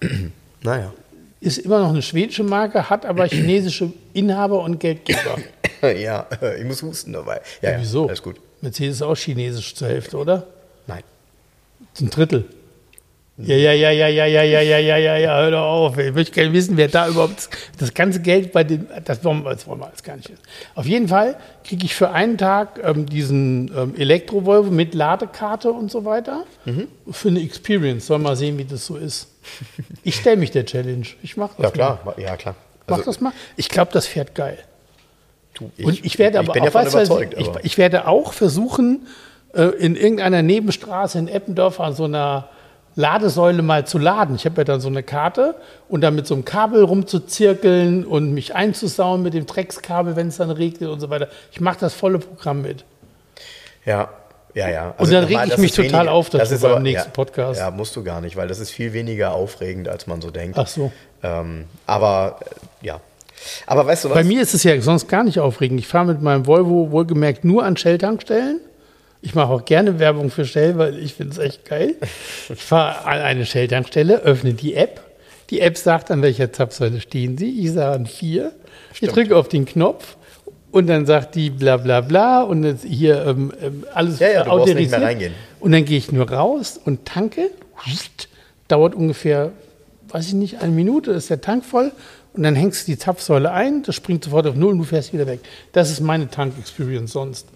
Speaker 1: Naja.
Speaker 2: Ist immer noch eine schwedische Marke, hat aber chinesische Inhaber und Geldgeber.
Speaker 1: ja, ich muss husten dabei. Ja, ja,
Speaker 2: Wieso?
Speaker 1: Alles gut.
Speaker 2: Mercedes ist auch chinesisch zur Hälfte, oder?
Speaker 1: Nein.
Speaker 2: Zum Drittel. Ja, ja, ja, ja, ja, ja, ja, ja, ja, ja, ja, hör doch auf. Ich möchte gerne wissen, wer da überhaupt das ganze Geld bei dem, das wollen wir, das wollen wir alles gar nicht wissen. Auf jeden Fall kriege ich für einen Tag ähm, diesen ähm, Elektro-Volvo mit Ladekarte und so weiter für eine Experience. Soll mal sehen, wie das so ist. Ich stelle mich der Challenge. Ich mache das.
Speaker 1: Ja, klar. Ja, klar.
Speaker 2: Mach
Speaker 1: Also,
Speaker 2: das mal. Ich glaube, das fährt geil.
Speaker 1: du,
Speaker 2: Und ich werde aber
Speaker 1: bin
Speaker 2: auch, was ich, ich, ich werde auch versuchen, äh, in irgendeiner Nebenstraße in Eppendorf an so einer Ladesäule mal zu laden. Ich habe ja dann so eine Karte und dann mit so einem Kabel rumzuzirkeln und mich einzusauen mit dem Dreckskabel, wenn es dann regnet und so weiter. Ich mache das volle Programm mit.
Speaker 1: Ja, ja, ja.
Speaker 2: Und dann
Speaker 1: nochmal,
Speaker 2: reg ich mich total auf
Speaker 1: das ist aber-
Speaker 2: im nächsten
Speaker 1: ja,
Speaker 2: Podcast.
Speaker 1: Ja, musst du gar nicht, weil das ist viel weniger aufregend, als man so denkt.
Speaker 2: Ach so.
Speaker 1: Ähm, aber äh, ja. Aber weißt du was?
Speaker 2: Bei mir ist es ja sonst gar nicht aufregend. Ich fahre mit meinem Volvo wohlgemerkt nur an Shell-Tankstellen. Ich mache auch gerne Werbung für Shell, weil ich finde es echt geil. Ich fahre an eine Shell-Tankstelle, öffne die App. Die App sagt, an welcher Zapfsäule stehen Sie. Ich sage an vier. Ich
Speaker 1: Stimmt.
Speaker 2: drücke auf den Knopf und dann sagt die bla bla bla und jetzt hier ähm, ähm, alles
Speaker 1: Ja, ja, du brauchst nicht mehr reingehen.
Speaker 2: Und dann gehe ich nur raus und tanke. Dauert ungefähr, weiß ich nicht, eine Minute, ist der Tank voll. Und dann hängst du die Zapfsäule ein, das springt sofort auf Null und du fährst wieder weg. Das ist meine Tank-Experience sonst.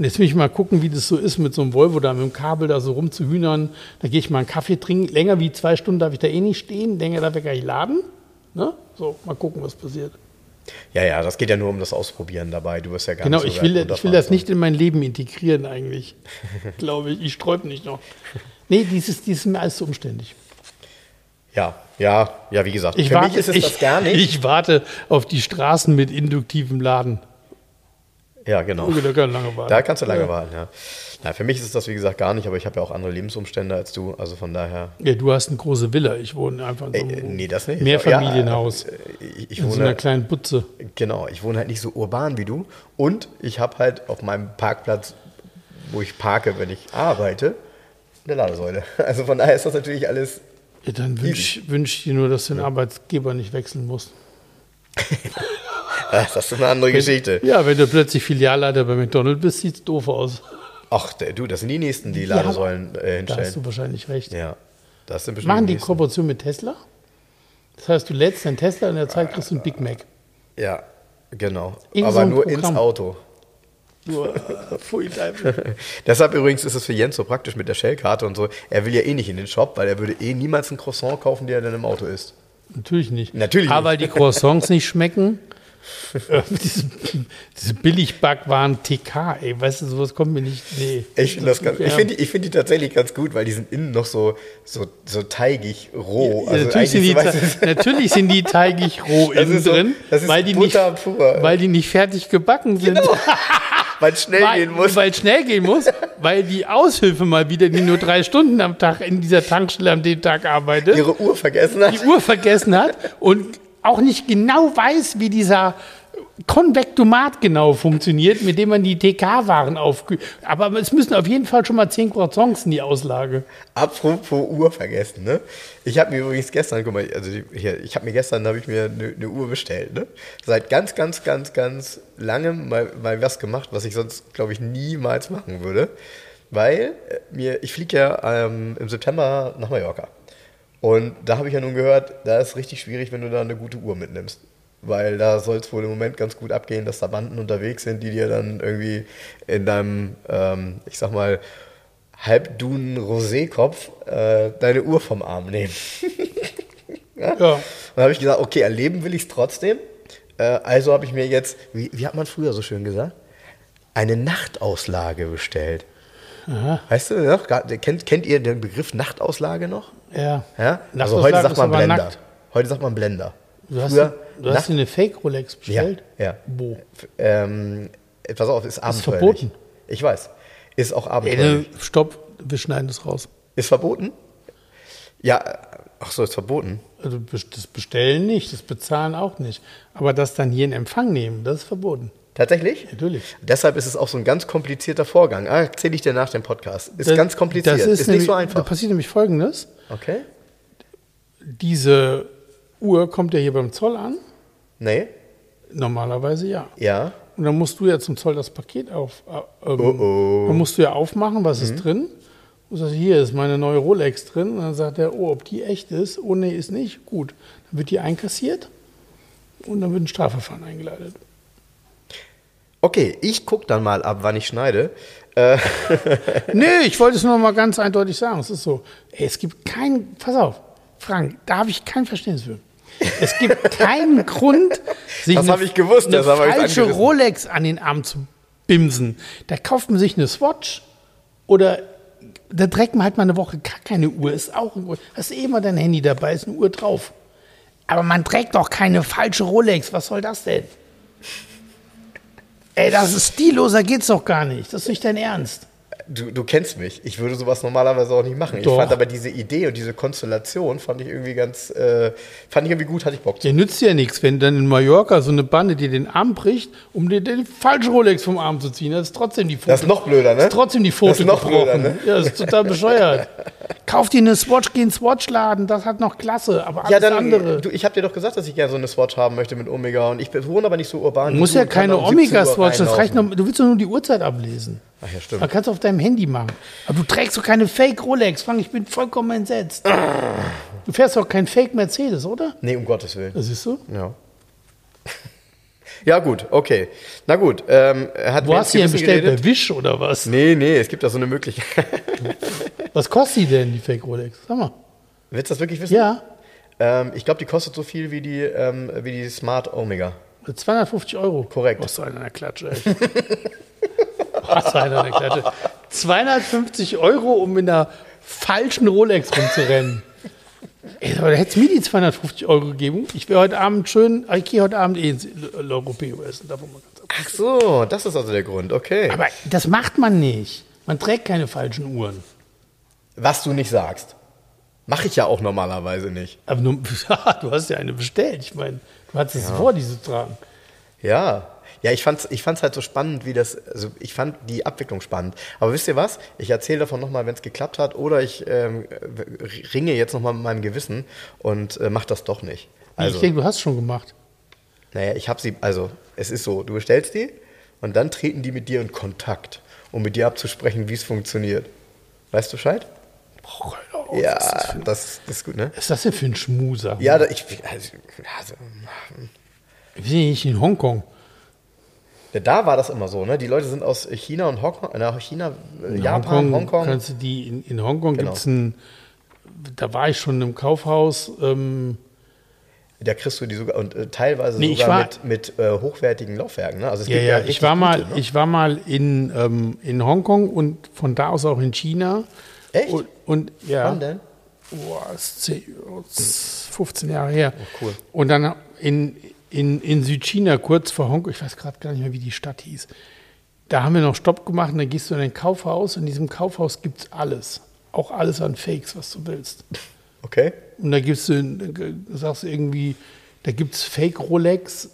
Speaker 2: Und jetzt will ich mal gucken, wie das so ist, mit so einem Volvo da mit dem Kabel da so rumzuhühnern. Da gehe ich mal einen Kaffee trinken. Länger wie zwei Stunden darf ich da eh nicht stehen. Länger darf ich gar nicht laden. Ne? So, mal gucken, was passiert.
Speaker 1: ja, ja, das geht ja nur um das Ausprobieren dabei. Du wirst ja gar
Speaker 2: Genau,
Speaker 1: nicht so
Speaker 2: ich will, ich will das nicht in mein Leben integrieren eigentlich. Glaube ich. Ich sträub nicht noch. Nee, dieses, dieses ist mir alles zu umständlich.
Speaker 1: Ja, ja, ja, wie gesagt.
Speaker 2: Ich
Speaker 1: für
Speaker 2: warte,
Speaker 1: mich ist es
Speaker 2: ich,
Speaker 1: das gar nicht.
Speaker 2: ich warte auf die Straßen mit induktivem Laden.
Speaker 1: Ja, genau.
Speaker 2: Oh, da kann lange warten.
Speaker 1: Da kannst du lange
Speaker 2: ja.
Speaker 1: warten, ja. Na, für mich ist das, wie gesagt, gar nicht, aber ich habe ja auch andere Lebensumstände als du. Also von daher.
Speaker 2: Ja, du hast eine große Villa. Ich wohne einfach in so
Speaker 1: Äh,
Speaker 2: einem
Speaker 1: nee, das nicht.
Speaker 2: Mehrfamilienhaus.
Speaker 1: Ja, äh, ich, ich
Speaker 2: in so einer
Speaker 1: wohne,
Speaker 2: kleinen Butze.
Speaker 1: genau, ich wohne halt nicht so urban wie du. Und ich habe halt auf meinem Parkplatz, wo ich parke, wenn ich arbeite, eine Ladesäule. Also von daher ist das natürlich alles.
Speaker 2: Ja, dann wünsche wünsch ich dir nur, dass du den Arbeitgeber nicht wechseln musst.
Speaker 1: Das ist eine andere Geschichte.
Speaker 2: Ja, wenn du plötzlich Filialleiter bei McDonald's bist, sieht es doof aus.
Speaker 1: Ach, du, das sind die nächsten, die
Speaker 2: Ja,
Speaker 1: Ladesäulen äh,
Speaker 2: Da hast
Speaker 1: hinstellen.
Speaker 2: du wahrscheinlich recht.
Speaker 1: Ja, das sind
Speaker 2: Machen die
Speaker 1: nächsten.
Speaker 2: Kooperation mit Tesla? Das heißt, du lädst deinen Tesla und in der Zeit kriegst du einen Big Mac.
Speaker 1: Ja, genau.
Speaker 2: Irgend
Speaker 1: Aber
Speaker 2: so
Speaker 1: nur
Speaker 2: Programm.
Speaker 1: ins Auto.
Speaker 2: Nur, äh, pfui.
Speaker 1: Deshalb übrigens ist es für Jens so praktisch mit der Shell-Karte und so. Er will ja eh nicht in den Shop, weil er würde eh niemals ein Croissant kaufen, der dann im Auto ist.
Speaker 2: Natürlich nicht.
Speaker 1: Natürlich
Speaker 2: Aber weil
Speaker 1: nicht.
Speaker 2: die Croissants nicht schmecken. Äh, diese, diese Billigbackwaren TK, ey, weißt du, sowas kommt mir nicht. Nee.
Speaker 1: Ich finde das ganz, ich finde die, ich finde die tatsächlich ganz gut, weil die sind innen noch so, so, so teigig roh.
Speaker 2: Ja, natürlich, sind die,
Speaker 1: so, weißt du,
Speaker 2: natürlich sind die teigig roh innen
Speaker 1: so-
Speaker 2: drin, weil, die nicht,
Speaker 1: pur.
Speaker 2: weil die nicht fertig gebacken sind.
Speaker 1: weil es schnell
Speaker 2: weil,
Speaker 1: gehen muss.
Speaker 2: Weil es schnell gehen muss, weil die Aushilfe mal wieder, die nur drei Stunden am Tag in dieser Tankstelle an dem Tag arbeitet,
Speaker 1: ihre Uhr vergessen hat.
Speaker 2: die Uhr vergessen hat und auch nicht genau weiß, wie dieser Konvektomat genau funktioniert, mit dem man die TK-Waren aufkühlt. Aber es müssen auf jeden Fall schon mal zehn Croissants in die Auslage.
Speaker 1: Apropos Uhr vergessen, ne? Ich habe mir übrigens gestern, guck mal, also hier, ich habe mir gestern, habe ich mir eine, eine Uhr bestellt, ne? Seit ganz, ganz, ganz, ganz langem mal, mal was gemacht, was ich sonst, glaube ich, niemals machen würde. Weil äh, mir, ich fliege ja ähm, im September nach Mallorca. Und da habe ich ja nun gehört, da ist richtig schwierig, wenn du da eine gute Uhr mitnimmst. Weil da soll es wohl im Moment ganz gut abgehen, dass da Banden unterwegs sind, die dir dann irgendwie in deinem, ähm, ich sag mal, halbdunen Rosékopf äh, deine Uhr vom Arm nehmen.
Speaker 2: Ja.
Speaker 1: Und dann habe ich gesagt, okay, erleben will ich es trotzdem. Äh, also habe ich mir jetzt, wie, wie hat man früher so schön gesagt, eine Nachtauslage bestellt.
Speaker 2: Aha.
Speaker 1: Weißt du noch? Kennt, kennt ihr den Begriff Nachtauslage noch?
Speaker 2: Ja.
Speaker 1: Ja? Also heute sagt
Speaker 2: ist
Speaker 1: man Blender.
Speaker 2: nackt.
Speaker 1: Heute sagt man Blender.
Speaker 2: Du hast,
Speaker 1: Früher
Speaker 2: du hast
Speaker 1: Nacht-
Speaker 2: dir eine Fake-Rolex bestellt?
Speaker 1: Ja, ja.
Speaker 2: Wo?
Speaker 1: Ähm, pass auf, ist abenteuerlich.
Speaker 2: verboten.
Speaker 1: Ich weiß. Ist auch
Speaker 2: Ey,
Speaker 1: abenteuerlich.
Speaker 2: ne, stopp, wir schneiden das raus.
Speaker 1: Ist verboten? Ja, ach so, ist verboten.
Speaker 2: Also das Bestellen nicht, das Bezahlen auch nicht. Aber das dann hier in Empfang nehmen, das ist verboten.
Speaker 1: Tatsächlich?
Speaker 2: Natürlich.
Speaker 1: Deshalb ist es auch so ein ganz komplizierter Vorgang. Ah, erzähle ich dir nach dem Podcast. Ist ganz kompliziert.
Speaker 2: Das
Speaker 1: ist,
Speaker 2: ist,
Speaker 1: nicht
Speaker 2: nämlich,
Speaker 1: so
Speaker 2: Da
Speaker 1: einfach.
Speaker 2: passiert nämlich Folgendes.
Speaker 1: Okay?
Speaker 2: Diese Uhr kommt ja hier beim Zoll an.
Speaker 1: Nee?
Speaker 2: Normalerweise ja.
Speaker 1: Ja?
Speaker 2: Und dann musst du ja zum Zoll das Paket auf. Äh, ähm,
Speaker 1: Oh, oh.
Speaker 2: Dann musst du ja aufmachen, was ist drin. Und sagst, hier ist meine neue Rolex drin. Und dann sagt er, oh, ob die echt ist? Oh, nee, ist nicht. Gut. Dann wird die einkassiert und dann wird ein Strafverfahren eingeleitet.
Speaker 1: Okay, ich gucke dann mal ab, wann ich schneide. Äh,
Speaker 2: Nee, ich wollte es nur mal ganz eindeutig sagen. Es ist so. Ey, es gibt kein. Pass auf. Frank, da habe ich kein Verständnis für. Es gibt keinen Grund, sich
Speaker 1: Das
Speaker 2: eine,
Speaker 1: ich gewusst,
Speaker 2: eine
Speaker 1: ich's
Speaker 2: falsche
Speaker 1: angerissen.
Speaker 2: Rolex an den Arm zu bimsen. Da kauft man sich eine Swatch oder da trägt man halt mal eine Woche gar keine Uhr. Ist auch ein Grund. Hast du eh mal dein Handy dabei, ist eine Uhr drauf. Aber man trägt doch keine falsche Rolex. Was soll das denn? Ey, das ist stilloser geht's doch gar nicht. Das ist nicht dein Ernst.
Speaker 1: Du, du kennst mich. Ich würde sowas normalerweise auch nicht machen.
Speaker 2: Doch.
Speaker 1: Ich fand aber diese Idee und diese Konstellation fand ich irgendwie ganz, äh, fand ich irgendwie gut, hatte ich Bock.
Speaker 2: Der nützt ja nichts, wenn dann in Mallorca so eine Bande dir den Arm bricht, um dir den falschen Rolex vom Arm zu ziehen. Das ist trotzdem die Foto.
Speaker 1: Das ist noch blöder, ne?
Speaker 2: Das ist trotzdem die Foto
Speaker 1: Das ist noch
Speaker 2: gebrochen.
Speaker 1: blöder, ne?
Speaker 2: Ja, das ist total bescheuert. Kauf dir eine Swatch, geh in den Swatch-Laden, das hat noch Klasse, aber alles
Speaker 1: Ja, dann,
Speaker 2: andere.
Speaker 1: du, ich habe dir doch gesagt, dass ich gerne so eine Swatch haben möchte mit Omega und ich wohne aber nicht so urban.
Speaker 2: Du musst ja keine
Speaker 1: 17 Uhr
Speaker 2: Omega-Swatch, das reicht noch, du willst doch nur die Uhrzeit ablesen.
Speaker 1: Ach ja, stimmt.
Speaker 2: Man kannst du auf deinem Handy machen. Aber du trägst doch keine Fake-Rolex, Frank, ich bin vollkommen entsetzt. Du fährst doch kein Fake-Mercedes, oder?
Speaker 1: Nee, um Gottes Willen.
Speaker 2: Das siehst du?
Speaker 1: Ja. Ja, gut, okay. Na gut, ähm, hat
Speaker 2: Wo hast du denn bestellt?
Speaker 1: geredet.
Speaker 2: Bei Wish oder was?
Speaker 1: Nee, nee, es gibt da so eine Möglichkeit.
Speaker 2: Was kostet die denn, die Fake-Rolex? Sag mal.
Speaker 1: Willst du das wirklich wissen?
Speaker 2: Ja,
Speaker 1: Ähm, ich glaube, die kostet so viel wie die, ähm, wie die Smart Omega.
Speaker 2: 250 Euro.
Speaker 1: Korrekt.
Speaker 2: Was einer der Klatsche, ey. Was einer der Klatsche. 250 Euro, um mit einer falschen Rolex rumzurennen. Ey, aber da hättest du mir die 250 Euro gegeben. Ich wäre heute Abend schön, ich gehe heute Abend eh ins L'Europeo essen. Davon mal ganz.
Speaker 1: Ach so, das ist also der Grund, okay.
Speaker 2: Aber das macht man nicht. Man trägt keine falschen Uhren.
Speaker 1: Was du nicht sagst. Mache ich ja auch normalerweise nicht.
Speaker 2: Aber nur, du hast ja eine bestellt. Ich meine, du hattest es vor, diese zu tragen.
Speaker 1: Ja. Ja, ich fand's, ich fand's halt so spannend, wie das, also ich fand die Abwicklung spannend. Aber wisst ihr was? Ich erzähle davon nochmal, wenn es geklappt hat, oder ich ähm, ringe jetzt nochmal mit meinem Gewissen und äh, mach das doch nicht. Also,
Speaker 2: ich denke, du hast es schon gemacht.
Speaker 1: naja, ich habe sie, also es ist so, du bestellst die und dann treten die mit dir in Kontakt, um mit dir abzusprechen, wie es funktioniert. Weißt du Bescheid?
Speaker 2: Oh, auf,
Speaker 1: Ja,
Speaker 2: das für,
Speaker 1: das, das ist gut, ne?
Speaker 2: was ist das denn für ein Schmuser?
Speaker 1: Ja, da, ich, also, also,
Speaker 2: Wir sind ja nicht in Hongkong.
Speaker 1: Ja, da war das immer so, ne? Die Leute sind aus China und Hongkong, nach China, äh,
Speaker 2: In
Speaker 1: Japan, Hongkong.
Speaker 2: Kannst du die, in, in Hongkong
Speaker 1: Genau.
Speaker 2: gibt es ein, da war ich schon im Kaufhaus, ähm,
Speaker 1: Da kriegst du die sogar und äh, teilweise
Speaker 2: Nee,
Speaker 1: sogar
Speaker 2: war-
Speaker 1: mit, mit äh, hochwertigen Laufwerken. Ne? Also es
Speaker 2: ja,
Speaker 1: gibt
Speaker 2: ja,
Speaker 1: richtig
Speaker 2: ich war mal,
Speaker 1: gute, ne?
Speaker 2: ich war mal in, ähm, in Hongkong und von da aus auch in China.
Speaker 1: Echt?
Speaker 2: Und, und ja,
Speaker 1: Wann denn?
Speaker 2: boah, ist 10, 15 Jahre her.
Speaker 1: Oh, cool.
Speaker 2: Und dann in, in, in Südchina, kurz vor Hongkong, ich weiß gerade gar nicht mehr, wie die Stadt hieß. Da haben wir noch Stopp gemacht und dann gehst du in ein Kaufhaus. In diesem Kaufhaus gibt es alles. Auch alles an Fakes, was du willst.
Speaker 1: Okay.
Speaker 2: Und da gibst du, sagst du irgendwie, da gibt es Fake-Rolex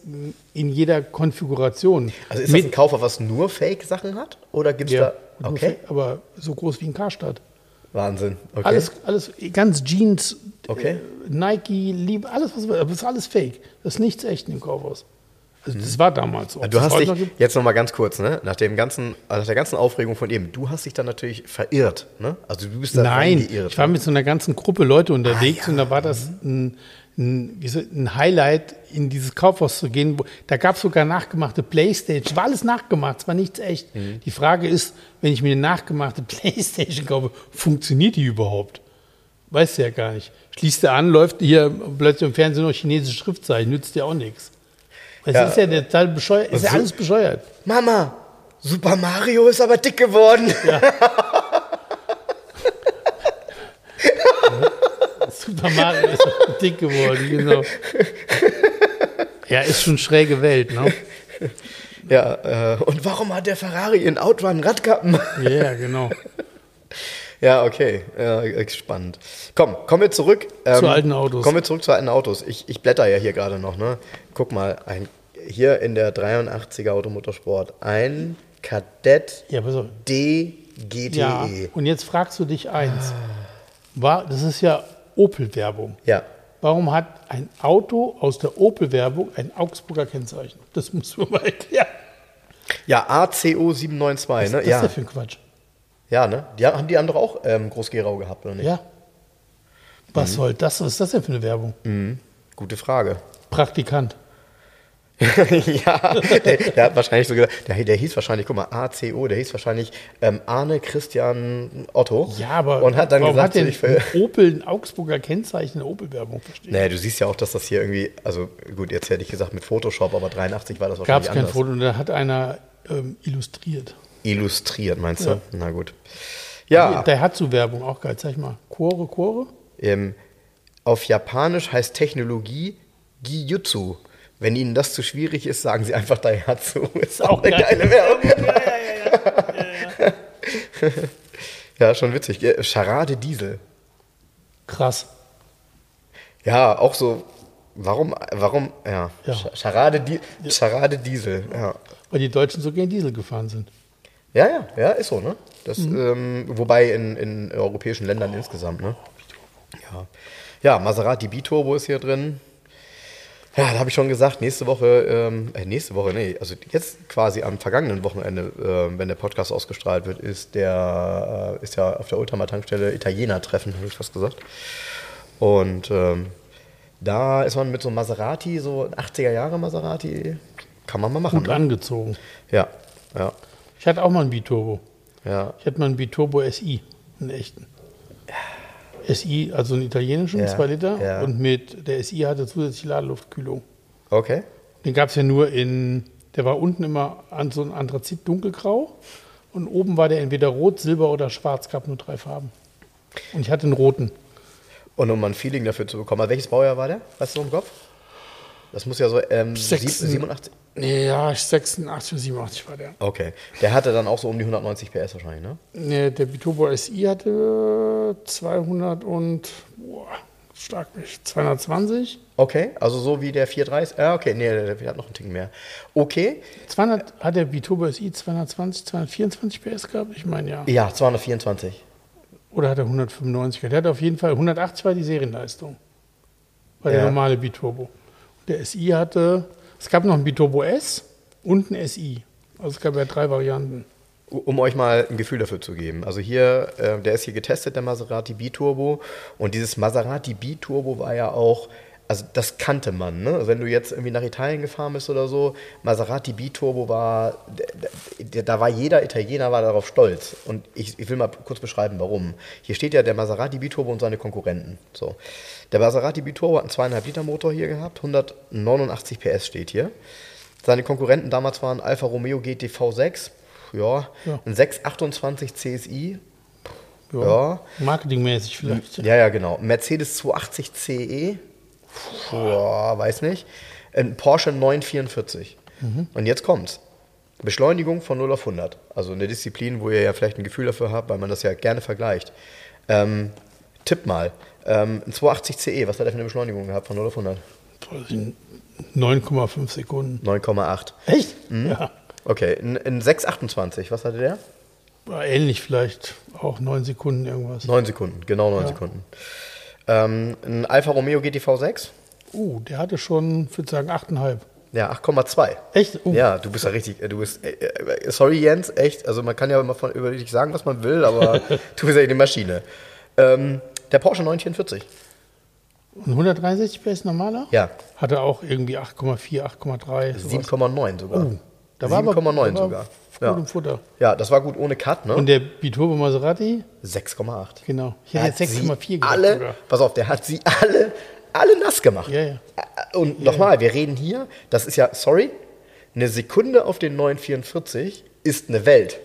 Speaker 2: in jeder Konfiguration.
Speaker 1: Also ist das
Speaker 2: Mit-
Speaker 1: ein Kaufhaus, was nur Fake-Sachen hat? Oder gibt es
Speaker 2: ja,
Speaker 1: da. Okay.
Speaker 2: Fake, aber so groß wie ein Karstadt.
Speaker 1: Wahnsinn. Okay.
Speaker 2: Alles, alles, ganz Jeans,
Speaker 1: Okay.
Speaker 2: äh, Nike, Liebe, alles, was das ist alles Fake. Das ist nichts echt in dem Kaufhaus. Also das war damals so.
Speaker 1: Mhm. Du hast dich,
Speaker 2: noch
Speaker 1: jetzt nochmal ganz kurz, ne? nach, dem ganzen, nach der ganzen Aufregung von eben, du hast dich dann natürlich verirrt. Ne? Also du bist da
Speaker 2: Nein, ich war
Speaker 1: ne?
Speaker 2: mit so einer ganzen Gruppe Leute unterwegs
Speaker 1: Ah, ja.
Speaker 2: und da war das ein, ein, ein Highlight, in dieses Kaufhaus zu gehen. Wo, da gab es sogar nachgemachte Playstation. War alles nachgemacht, es war nichts echt.
Speaker 1: Mhm.
Speaker 2: Die Frage ist, wenn ich mir eine nachgemachte Playstation kaufe, funktioniert die überhaupt? Weißt du ja gar nicht. Schließt du an, läuft hier plötzlich im Fernsehen noch chinesische Schriftzeichen, nützt dir auch nichts. Es
Speaker 1: Ja.
Speaker 2: ist ja der Teil bescheuert, ist ja
Speaker 1: So-
Speaker 2: alles bescheuert.
Speaker 1: Mama, Super Mario ist aber dick geworden.
Speaker 2: Super Mario ist dick geworden, genau. Ja, ist schon schräge Welt, ne?
Speaker 1: Ja, äh, und warum hat der Ferrari in Outrun Radkappen?
Speaker 2: Ja, genau.
Speaker 1: Ja, okay. Ja, äh, spannend. Komm, kommen wir zurück. ähm,
Speaker 2: Zu alten Autos.
Speaker 1: Kommen wir zurück zu alten Autos. Ich, ich blätter ja hier gerade noch, ne? Guck mal, ein, hier in der 83er Automotorsport ein Kadett
Speaker 2: Ja.
Speaker 1: D GTE.
Speaker 2: Ja, und jetzt fragst du dich eins. War, das ist ja Opel-Werbung.
Speaker 1: Ja.
Speaker 2: Warum hat ein Auto aus der Opel-Werbung ein Augsburger Kennzeichen? Das musst du mir mal erklären.
Speaker 1: Ja, ACO 792,
Speaker 2: Was
Speaker 1: ne?
Speaker 2: ist das
Speaker 1: Ja.
Speaker 2: denn für ein Quatsch?
Speaker 1: ja, ne? Die haben die andere auch ähm, Groß-Gerau gehabt, oder nicht?
Speaker 2: Ja. Was soll das? Was ist das denn für eine Werbung?
Speaker 1: Mhm. Gute Frage.
Speaker 2: Praktikant.
Speaker 1: ja, der, der, hat wahrscheinlich so gesagt, der, der hieß wahrscheinlich, guck mal, ACO, der hieß wahrscheinlich ähm, Arne Christian Otto.
Speaker 2: Ja, aber
Speaker 1: und hat dann
Speaker 2: warum
Speaker 1: gesagt,
Speaker 2: hat denn
Speaker 1: ich will,
Speaker 2: Opel ein Augsburger Kennzeichen eine Opel-Werbung verstehe?
Speaker 1: naja, du siehst ja auch, dass das hier irgendwie, also gut, jetzt hätte ich gesagt mit Photoshop, aber 83 war das
Speaker 2: Gab
Speaker 1: wahrscheinlich
Speaker 2: es kein
Speaker 1: anders.
Speaker 2: Foto und da hat einer ähm, illustriert.
Speaker 1: Illustriert, meinst du?
Speaker 2: Ja.
Speaker 1: Na gut. Ja,
Speaker 2: Der hat so Werbung auch geil. Zeig mal. Quore, Quore?
Speaker 1: ähm, auf Japanisch heißt Technologie Gijutsu. Wenn Ihnen das zu schwierig ist, sagen Sie einfach Daihatsu. Ist auch eine
Speaker 2: geil.
Speaker 1: geile Werbung. Ja, schon witzig. Äh, Charade Diesel.
Speaker 2: Krass.
Speaker 1: Ja, auch so. Warum, warum, ja.
Speaker 2: Ja.
Speaker 1: Charade, Charade Diesel, ja.
Speaker 2: Weil die Deutschen so gern Diesel gefahren sind.
Speaker 1: Ja, ja, ja, ist so, ne? Das,
Speaker 2: Mhm.
Speaker 1: ähm, wobei in, in europäischen Ländern insgesamt, ne? Ja. Ja, Maserati Biturbo ist hier drin. Ja, da habe ich schon gesagt, nächste Woche, ähm, äh, nächste Woche, nee, also jetzt quasi am vergangenen Wochenende, ähm, wenn der Podcast ausgestrahlt wird, ist der, äh, ist ja auf der Ultramar-Tankstelle Italiener-Treffen, habe ich fast gesagt. Und ähm, da ist man mit so einem Maserati, so ein 80er Jahre Maserati, kann man mal machen.
Speaker 2: Gut
Speaker 1: Ne?
Speaker 2: angezogen.
Speaker 1: Ja, ja,
Speaker 2: Ich hatte auch mal einen Biturbo.
Speaker 1: ja.
Speaker 2: Ich hatte mal einen Biturbo SI, einen echten. SI, also einen italienischen,
Speaker 1: Ja,
Speaker 2: 2 Liter.
Speaker 1: ja.
Speaker 2: Und mit der SI hatte zusätzliche Ladeluftkühlung.
Speaker 1: Okay.
Speaker 2: Den gab es ja nur in, der war unten immer an so ein Anthrazit dunkelgrau. Und oben war der entweder rot, silber oder schwarz, gab nur drei Farben. Und ich hatte einen roten.
Speaker 1: Und um mal ein Feeling dafür zu bekommen, welches Baujahr war der? Weißt du im Kopf? Das muss ja so ähm, sieb-
Speaker 2: Sechsen-
Speaker 1: 87.
Speaker 2: Nee, ja, 86 oder 87 war der.
Speaker 1: Okay. Der hatte dann auch so um die 190 PS wahrscheinlich, ne?
Speaker 2: Nee, der Biturbo SI hatte 200 und, boah, stark mich, 220.
Speaker 1: Okay, also so wie der 430. Ja, okay, nee, der, der hat noch einen Ticken mehr. Okay,
Speaker 2: 200, hat der Biturbo SI 220, 224 PS gehabt? Ich meine ja.
Speaker 1: ja, 224.
Speaker 2: Oder hat er 195 gehabt? Der hat auf jeden Fall 180 war die Serienleistung. Der
Speaker 1: Ja.
Speaker 2: normale Biturbo. Der SI hatte, es gab noch einen Biturbo S und einen SI. Also es gab ja drei Varianten.
Speaker 1: Um euch mal ein Gefühl dafür zu geben. Also hier, äh, der ist hier getestet, der Maserati B-Turbo. Und dieses Maserati B-Turbo war ja auch, also das kannte man, ne? Also wenn du jetzt irgendwie nach Italien gefahren bist oder so, Maserati B-Turbo war, da war jeder Italiener war darauf stolz. Und ich, ich will mal kurz beschreiben, warum. Hier steht ja der Maserati B-Turbo und seine Konkurrenten. So. Der Maserati B-Turbo hat einen 2,5 Liter Motor hier gehabt, 189 PS steht hier. Seine Konkurrenten damals waren Alfa Romeo GT V6, ja,
Speaker 2: Ja.
Speaker 1: ein 628 CSI,
Speaker 2: Ja.
Speaker 1: ja.
Speaker 2: Marketingmäßig vielleicht.
Speaker 1: Ja, ja, genau. Mercedes 280 CE, ja, weiß nicht. Ein Porsche 944. Und jetzt kommt's. Beschleunigung von 0 auf 100. Also eine Disziplin, wo ihr ja vielleicht ein Gefühl dafür habt, weil man das ja gerne vergleicht. Ähm, tipp mal. Ähm, ein 280 CE, was hat er für eine Beschleunigung gehabt von 0 auf 100?
Speaker 2: Weiß ich nicht, 9,5 Sekunden.
Speaker 1: 9,8.
Speaker 2: Echt? Ja.
Speaker 1: Okay, ein, ein 628, was hatte der?
Speaker 2: War ähnlich vielleicht, auch 9 Sekunden irgendwas.
Speaker 1: 9 Sekunden, genau 9
Speaker 2: Ja.
Speaker 1: Sekunden. Ähm, ein Alfa Romeo GTV 6?
Speaker 2: Uh, der hatte schon, ich würde sagen, 8,5.
Speaker 1: Ja, 8,2.
Speaker 2: Echt? Uh,
Speaker 1: Ja, du bist ja richtig, äh, du bist, äh, äh, sorry Jens, echt, also man kann ja immer von, über dich sagen, was man will, aber du bist ja eine Maschine. Ähm, der Porsche 944,
Speaker 2: Und 163 PS normaler?
Speaker 1: ja,
Speaker 2: Hatte auch irgendwie 8,4, 8,3. sowas.
Speaker 1: 7,9 sogar.
Speaker 2: Uh, da war aber-
Speaker 1: 7,9
Speaker 2: da Gut
Speaker 1: Ja.
Speaker 2: im Futter.
Speaker 1: ja, das war gut ohne Cut, ne?
Speaker 2: Und der Biturbo Maserati?
Speaker 1: 6,8.
Speaker 2: Genau. Ich hätte
Speaker 1: hat
Speaker 2: jetzt
Speaker 1: sie
Speaker 2: 6,4 gesagt
Speaker 1: alle,
Speaker 2: sogar.
Speaker 1: pass auf, der hat sie alle, alle nass gemacht.
Speaker 2: Ja, ja.
Speaker 1: Und nochmal, wir reden hier, das ist ja, sorry, eine Sekunde auf den 944 ist eine Welt.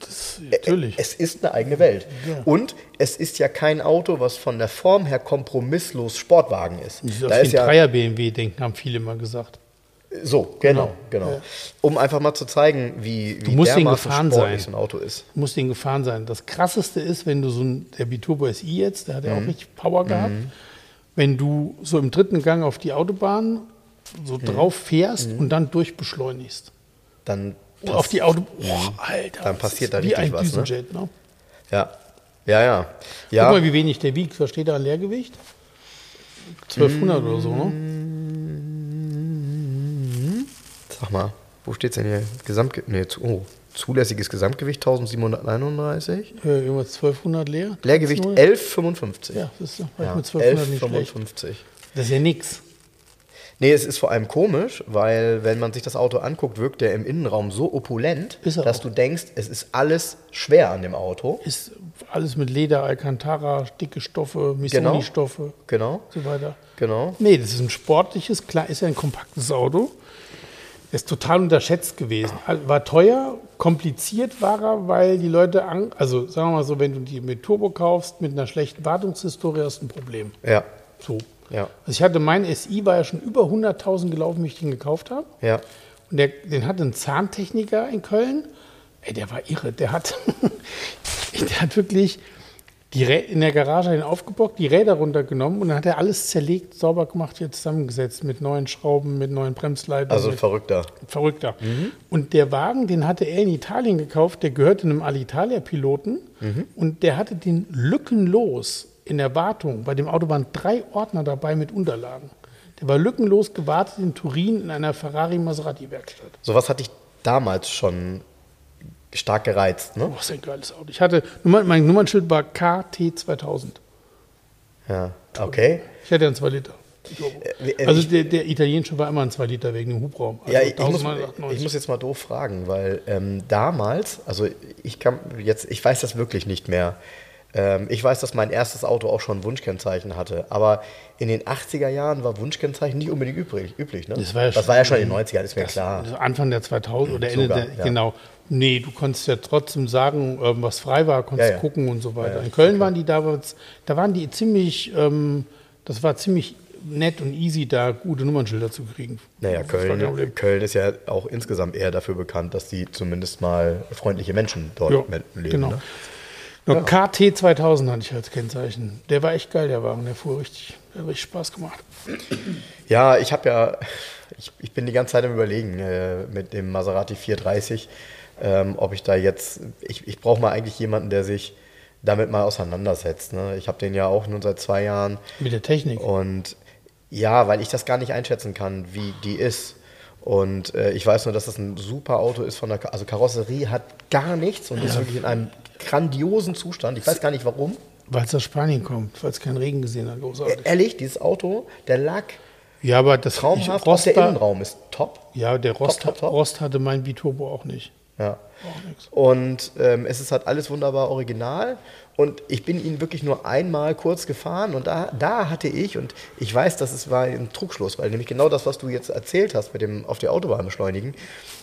Speaker 2: Das, natürlich.
Speaker 1: Es ist eine eigene Welt.
Speaker 2: Ja.
Speaker 1: Und es ist ja kein Auto, was von der Form her kompromisslos Sportwagen ist. Da ist ja
Speaker 2: Dreier BMW denken, haben viele mal gesagt.
Speaker 1: So, genau, genau.
Speaker 2: Ja.
Speaker 1: Um einfach mal zu zeigen, wie, wie
Speaker 2: musst den
Speaker 1: dermaßen
Speaker 2: gefahren sein.
Speaker 1: so ein Auto ist.
Speaker 2: Muss den gefahren sein. Das krasseste ist, wenn du so ein, der Biturbo SI jetzt, der hat ja auch richtig Power gehabt, wenn du so im dritten Gang auf die Autobahn so drauf fährst und dann durchbeschleunigst.
Speaker 1: Dann,
Speaker 2: Oh, auf die Auto. Boah, Alter.
Speaker 1: Dann passiert da
Speaker 2: wie
Speaker 1: richtig
Speaker 2: ein
Speaker 1: was, ne?
Speaker 2: Düsenjet, ne?
Speaker 1: ja, ja, ja.
Speaker 2: Guck
Speaker 1: ja.
Speaker 2: mal, wie wenig der wiegt. Was steht da an Leergewicht? 1200 oder so, ne?
Speaker 1: Sag mal, wo steht's denn hier? Gesamt, nee, zu, oh, zulässiges Gesamtgewicht 1731.
Speaker 2: Äh, irgendwas 1200 leer.
Speaker 1: Leergewicht
Speaker 2: 11.
Speaker 1: 11,55.
Speaker 2: Ja, das ist,
Speaker 1: Ja,
Speaker 2: mit 1200 nicht schlecht.
Speaker 1: 11,55.
Speaker 2: Das ist ja nix.
Speaker 1: Nee, es ist vor allem komisch, weil wenn man sich das Auto anguckt, wirkt der im Innenraum so opulent, dass
Speaker 2: auch.
Speaker 1: du denkst, es ist alles schwer an dem Auto.
Speaker 2: Ist alles mit Leder, Alcantara, dicke Stoffe, Missoni-Stoffe
Speaker 1: Genau,
Speaker 2: und so weiter.
Speaker 1: genau.
Speaker 2: Nee, das ist ein sportliches, klar, ist ja ein kompaktes Auto. Ist total unterschätzt gewesen. War teuer, kompliziert war er, weil die Leute, also sagen wir mal so, wenn du die mit Turbo kaufst, mit einer schlechten Wartungshistorie hast du ein Problem.
Speaker 1: Ja,
Speaker 2: So.
Speaker 1: ja,
Speaker 2: Also ich hatte, mein SI war ja schon über 100.000 gelaufen, wie ich den gekauft habe.
Speaker 1: ja.
Speaker 2: Und der, den hatte ein Zahntechniker in Köln. Ey, der war irre. Der hat, der hat wirklich die Rä in der Garage den aufgebockt, die Räder runtergenommen und dann hat er alles zerlegt, sauber gemacht, hier zusammengesetzt mit neuen Schrauben, mit neuen Bremsleitern.
Speaker 1: Also Verrückter.
Speaker 2: verrückter. Und der Wagen, den hatte er in Italien gekauft, der gehörte einem Alitalia-Piloten und der hatte den lückenlos in der Wartung. Bei dem Auto waren drei Ordner dabei mit Unterlagen. Der war lückenlos gewartet in Turin in einer Ferrari-Maserati-Werkstatt.
Speaker 1: Sowas hatte ich damals schon stark gereizt, ne?
Speaker 2: Oh, was ein geiles Auto. Ich hatte, mein Nummernschild war KT 2000.
Speaker 1: Ja, okay.
Speaker 2: Ich hatte einen 2 Liter.
Speaker 1: Äh, äh,
Speaker 2: Also der, der Italienische war immer ein 2 Liter wegen dem Hubraum. Also
Speaker 1: Ja, ich, muss,
Speaker 2: 1998.
Speaker 1: ich muss jetzt mal doof fragen, weil ähm, damals, also ich kann jetzt, ich weiß das wirklich nicht mehr. Ähm, ich weiß, dass mein erstes Auto auch schon Wunschkennzeichen hatte, aber in den 80er Jahren war Wunschkennzeichen nicht unbedingt üblich. üblich ne?
Speaker 2: Das war ja
Speaker 1: das
Speaker 2: schon-
Speaker 1: war ja schon in den 90ern, ist mir klar.
Speaker 2: Also Anfang der 2000 oder Ende
Speaker 1: Sogar,
Speaker 2: der,
Speaker 1: ja.
Speaker 2: genau. Nee, du konntest ja trotzdem sagen, ähm, was frei war, konntest
Speaker 1: Ja, ja.
Speaker 2: gucken und so weiter.
Speaker 1: Ja, ja,
Speaker 2: In Köln waren die damals, da waren die ziemlich, ähm, das war ziemlich nett und easy, da gute Nummernschilder zu kriegen.
Speaker 1: Naja. Köln, Köln ist ja auch insgesamt eher dafür bekannt, dass die zumindest mal freundliche Menschen dort
Speaker 2: Ja,
Speaker 1: leben.
Speaker 2: genau.
Speaker 1: Ne?
Speaker 2: Nur KT 2000 hatte ich als Kennzeichen. Der war echt geil, der Wagen. Der fuhr richtig, der hat richtig Spaß gemacht.
Speaker 1: Ja, ich habe ja, ich, ich bin die ganze Zeit am Überlegen äh, mit dem Maserati 430, ähm, ob ich da jetzt, ich, ich brauche mal eigentlich jemanden, der sich damit mal auseinandersetzt. Ne? Ich habe den ja auch nun seit zwei Jahren
Speaker 2: Mit der Technik.
Speaker 1: und ja, weil ich das gar nicht einschätzen kann, wie die ist. Und äh, ich weiß nur, dass das ein super Auto ist von der, Ka- also Karosserie hat gar nichts und ist wirklich in einem grandiosen Zustand. Ich weiß gar nicht warum.
Speaker 2: Weil es aus Spanien kommt, weil es keinen Regen gesehen hat. Großartig.
Speaker 1: Ehrlich, dieses Auto, der Lack,
Speaker 2: Ja, aber das
Speaker 1: traumhaft,
Speaker 2: ich, Rost
Speaker 1: der Innenraum ist top.
Speaker 2: Ja, der Rost,
Speaker 1: top, top.
Speaker 2: Rost hatte mein Biturbo auch nicht.
Speaker 1: Ja.
Speaker 2: Auch.
Speaker 1: Und ähm, es ist halt alles wunderbar original. Und ich bin ihn wirklich nur einmal kurz gefahren und da, da hatte ich, und ich weiß, dass es war ein Trugschluss, weil nämlich genau das, was du jetzt erzählt hast mit dem auf die Autobahn beschleunigen.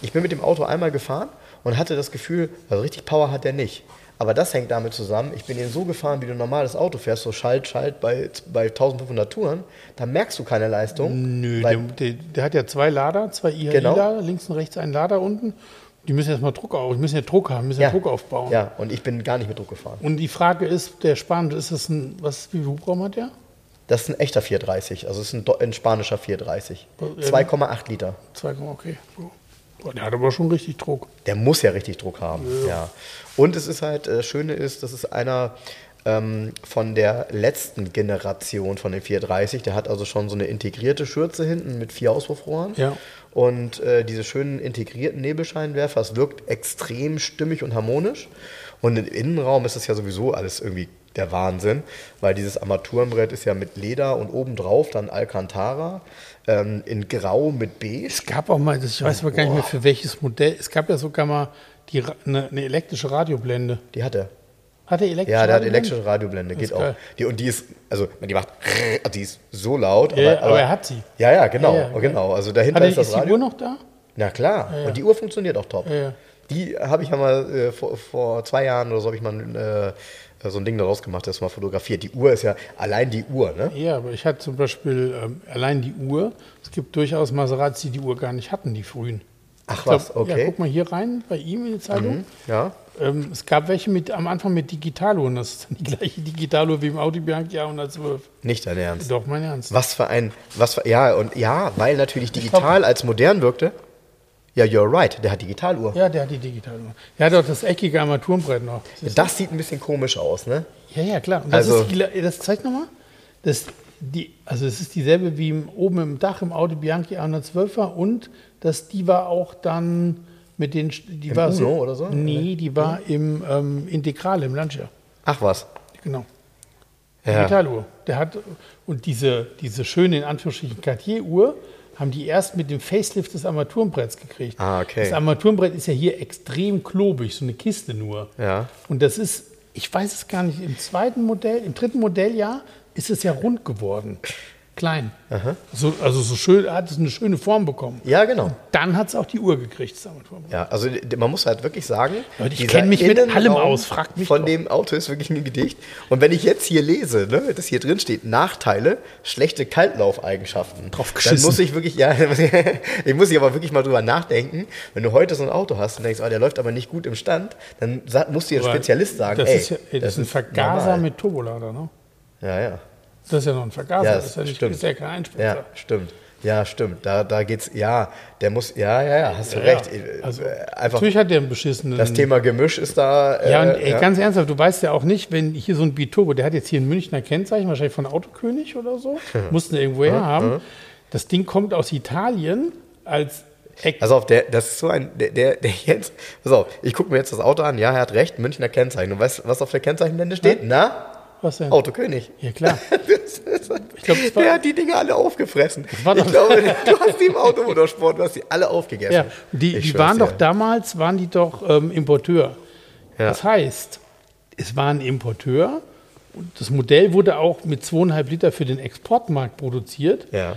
Speaker 1: Ich bin mit dem Auto einmal gefahren und hatte das Gefühl, also richtig Power hat der nicht. Aber das hängt damit zusammen, ich bin ihn so gefahren, wie du ein normales Auto fährst, so Schalt, Schalt bei, bei 1500 Touren, da merkst du keine Leistung.
Speaker 2: Nö, der, der, der hat ja zwei Lader, zwei IHI-Lader,
Speaker 1: Genau.
Speaker 2: links und rechts ein Lader unten. Die müssen erstmal Druck auf, die müssen ja Druck haben, müssen ja,
Speaker 1: ja,
Speaker 2: Druck aufbauen.
Speaker 1: Ja, und ich bin gar nicht mit Druck gefahren.
Speaker 2: Und die Frage ist, der Spanische, ist das ein, was, wie viel Hubraum hat der?
Speaker 1: Das ist ein echter 430, also es ist ein, ein spanischer 430.
Speaker 2: Ähm.
Speaker 1: 2,8 Liter.
Speaker 2: 2, okay. Boah, der hat aber schon richtig Druck.
Speaker 1: Der muss ja richtig Druck haben. Ja. Und es ist halt, äh, Schöne ist, das ist einer ähm, von der letzten Generation von den 430. Der hat also schon so eine integrierte Schürze hinten mit vier Auspuffrohren.
Speaker 2: Ja.
Speaker 1: Und äh, diese schönen integrierten Nebelscheinwerfer, es wirkt extrem stimmig und harmonisch. Und im Innenraum ist das ja sowieso alles irgendwie der Wahnsinn, weil dieses Armaturenbrett ist ja mit Leder und obendrauf dann Alcantara ähm, in Grau mit Beige.
Speaker 2: Es gab auch mal, das- ich weiß aber gar nicht mehr für welches Modell, es gab ja sogar mal die, eine, eine elektrische Radioblende.
Speaker 1: Die hat er.
Speaker 2: Hat er elektrische
Speaker 1: Ja, der hat elektrische Radioblende, geht auch. Die, und die ist, also die macht, die ist so laut.
Speaker 2: Ja, aber er hat sie.
Speaker 1: Ja, ja, genau,
Speaker 2: Ja, ja,
Speaker 1: genau. Also dahinter
Speaker 2: Hat
Speaker 1: ist das
Speaker 2: ist die
Speaker 1: Radio.
Speaker 2: Uhr noch da?
Speaker 1: Na klar. Und die Uhr funktioniert auch top. Die habe ich ja mal äh, vor, vor zwei Jahren oder so habe ich mal äh, so ein Ding daraus gemacht, das mal fotografiert. Die Uhr ist ja allein die Uhr, ne?
Speaker 2: Ja, aber ich hatte zum Beispiel ähm, allein die Uhr. Es gibt durchaus Maseratis, die die Uhr gar nicht hatten, die frühen.
Speaker 1: Ach
Speaker 2: glaub,
Speaker 1: was, okay.
Speaker 2: Ja, guck mal hier rein bei ihm in die Zeitung.
Speaker 1: Ja.
Speaker 2: Ähm, es gab welche mit, am Anfang mit Digitaluhren. Das ist dann die gleiche Digitaluhr wie im Audi Bianchi A112.
Speaker 1: Nicht dein Ernst.
Speaker 2: Doch, mein Ernst.
Speaker 1: Was für ein, was für, ja, und ja, weil natürlich digital als modern wirkte. Ja, you're right, der hat Digitaluhr.
Speaker 2: Ja, der hat die Digitaluhr. Der hat auch das eckige Armaturenbrett noch.
Speaker 1: Das sieht ein bisschen komisch aus, ne?
Speaker 2: Ja, ja, klar. Und das
Speaker 1: Also-
Speaker 2: ist, die- das zeigt nochmal. Das, die, also es ist dieselbe wie im, oben im Dach im Audi Bianchi A112er und das, die war auch dann mit den, die
Speaker 1: Im
Speaker 2: war so,
Speaker 1: Uno oder so?
Speaker 2: Nee, die war im ähm, Integral, im Lancia.
Speaker 1: Ach was.
Speaker 2: Genau.
Speaker 1: Ja.
Speaker 2: Digitaluhr. Der hat, und diese, diese schöne, in Anführungsstrichen, Cartier-Uhr haben die erst mit dem Facelift des Armaturenbretts gekriegt.
Speaker 1: Ah, okay.
Speaker 2: Das Armaturenbrett ist ja hier extrem klobig, so eine Kiste nur.
Speaker 1: Ja.
Speaker 2: Und das ist, ich weiß es gar nicht, im zweiten Modell, im dritten Modelljahr ist es ja rund geworden. Klein. So, also so schön, hat es eine schöne Form bekommen.
Speaker 1: Ja, genau.
Speaker 2: Dann hat es auch die Uhr gekriegt, das.
Speaker 1: Ja, also man muss halt wirklich sagen,
Speaker 2: Leute, ich
Speaker 1: dieser
Speaker 2: kenn mich mit allem aus, fragt mich
Speaker 1: von
Speaker 2: doch.
Speaker 1: dem Auto ist wirklich ein Gedicht. Und wenn ich jetzt hier lese, ne, dass hier drin steht, Nachteile, schlechte Kaltlaufeigenschaften,
Speaker 2: Drauf
Speaker 1: dann
Speaker 2: geschissen.
Speaker 1: muss ich wirklich, ja, ich muss ich aber wirklich mal drüber nachdenken, wenn du heute so ein Auto hast und denkst, oh, der läuft aber nicht gut im Stand, dann sa- muss dir Spezialist sagen,
Speaker 2: das
Speaker 1: ey,
Speaker 2: ist ja, ey, das, ist ein Vergaser
Speaker 1: normal.
Speaker 2: mit Turbolader, ne?
Speaker 1: Ja, ja.
Speaker 2: Das ist ja noch ein Vergaser,
Speaker 1: Ja,
Speaker 2: das ist ja, nicht,
Speaker 1: stimmt.
Speaker 2: ist ja kein Einspritzer.
Speaker 1: Ja, stimmt. Ja, stimmt. Da, da geht's, ja, der muss, ja, ja, ja, hast du
Speaker 2: Ja,
Speaker 1: recht.
Speaker 2: Also,
Speaker 1: Äh, Einfach,
Speaker 2: natürlich hat der einen beschissenen.
Speaker 1: das Thema Gemisch ist da. Äh,
Speaker 2: ja, und ey, ganz ernsthaft, du weißt ja auch nicht, wenn hier so ein Biturbo, der hat jetzt hier ein Münchner Kennzeichen, wahrscheinlich von Autokönig oder so, mussten irgendwo her haben. Das Ding kommt aus Italien als Eck.
Speaker 1: Pass auf, der, das ist so ein, der, der, der jetzt, pass auf, ich gucke mir jetzt das Auto an, ja, er hat recht, Münchner Kennzeichen. Und weißt du, was auf der Kennzeichenblende steht? Na?
Speaker 2: Was denn?
Speaker 1: Autokönig.
Speaker 2: Ja, klar.
Speaker 1: Ist,
Speaker 2: Ich glaube, es war,
Speaker 1: der hat die Dinge alle aufgefressen. Ich glaube, du hast die im Automotorsport, du hast die alle aufgegessen.
Speaker 2: ja, die, die waren doch damals, waren die doch ähm, Importeur.
Speaker 1: Ja.
Speaker 2: Das heißt, es war ein Importeur und das Modell wurde auch mit zweieinhalb Liter für den Exportmarkt produziert.
Speaker 1: Ja.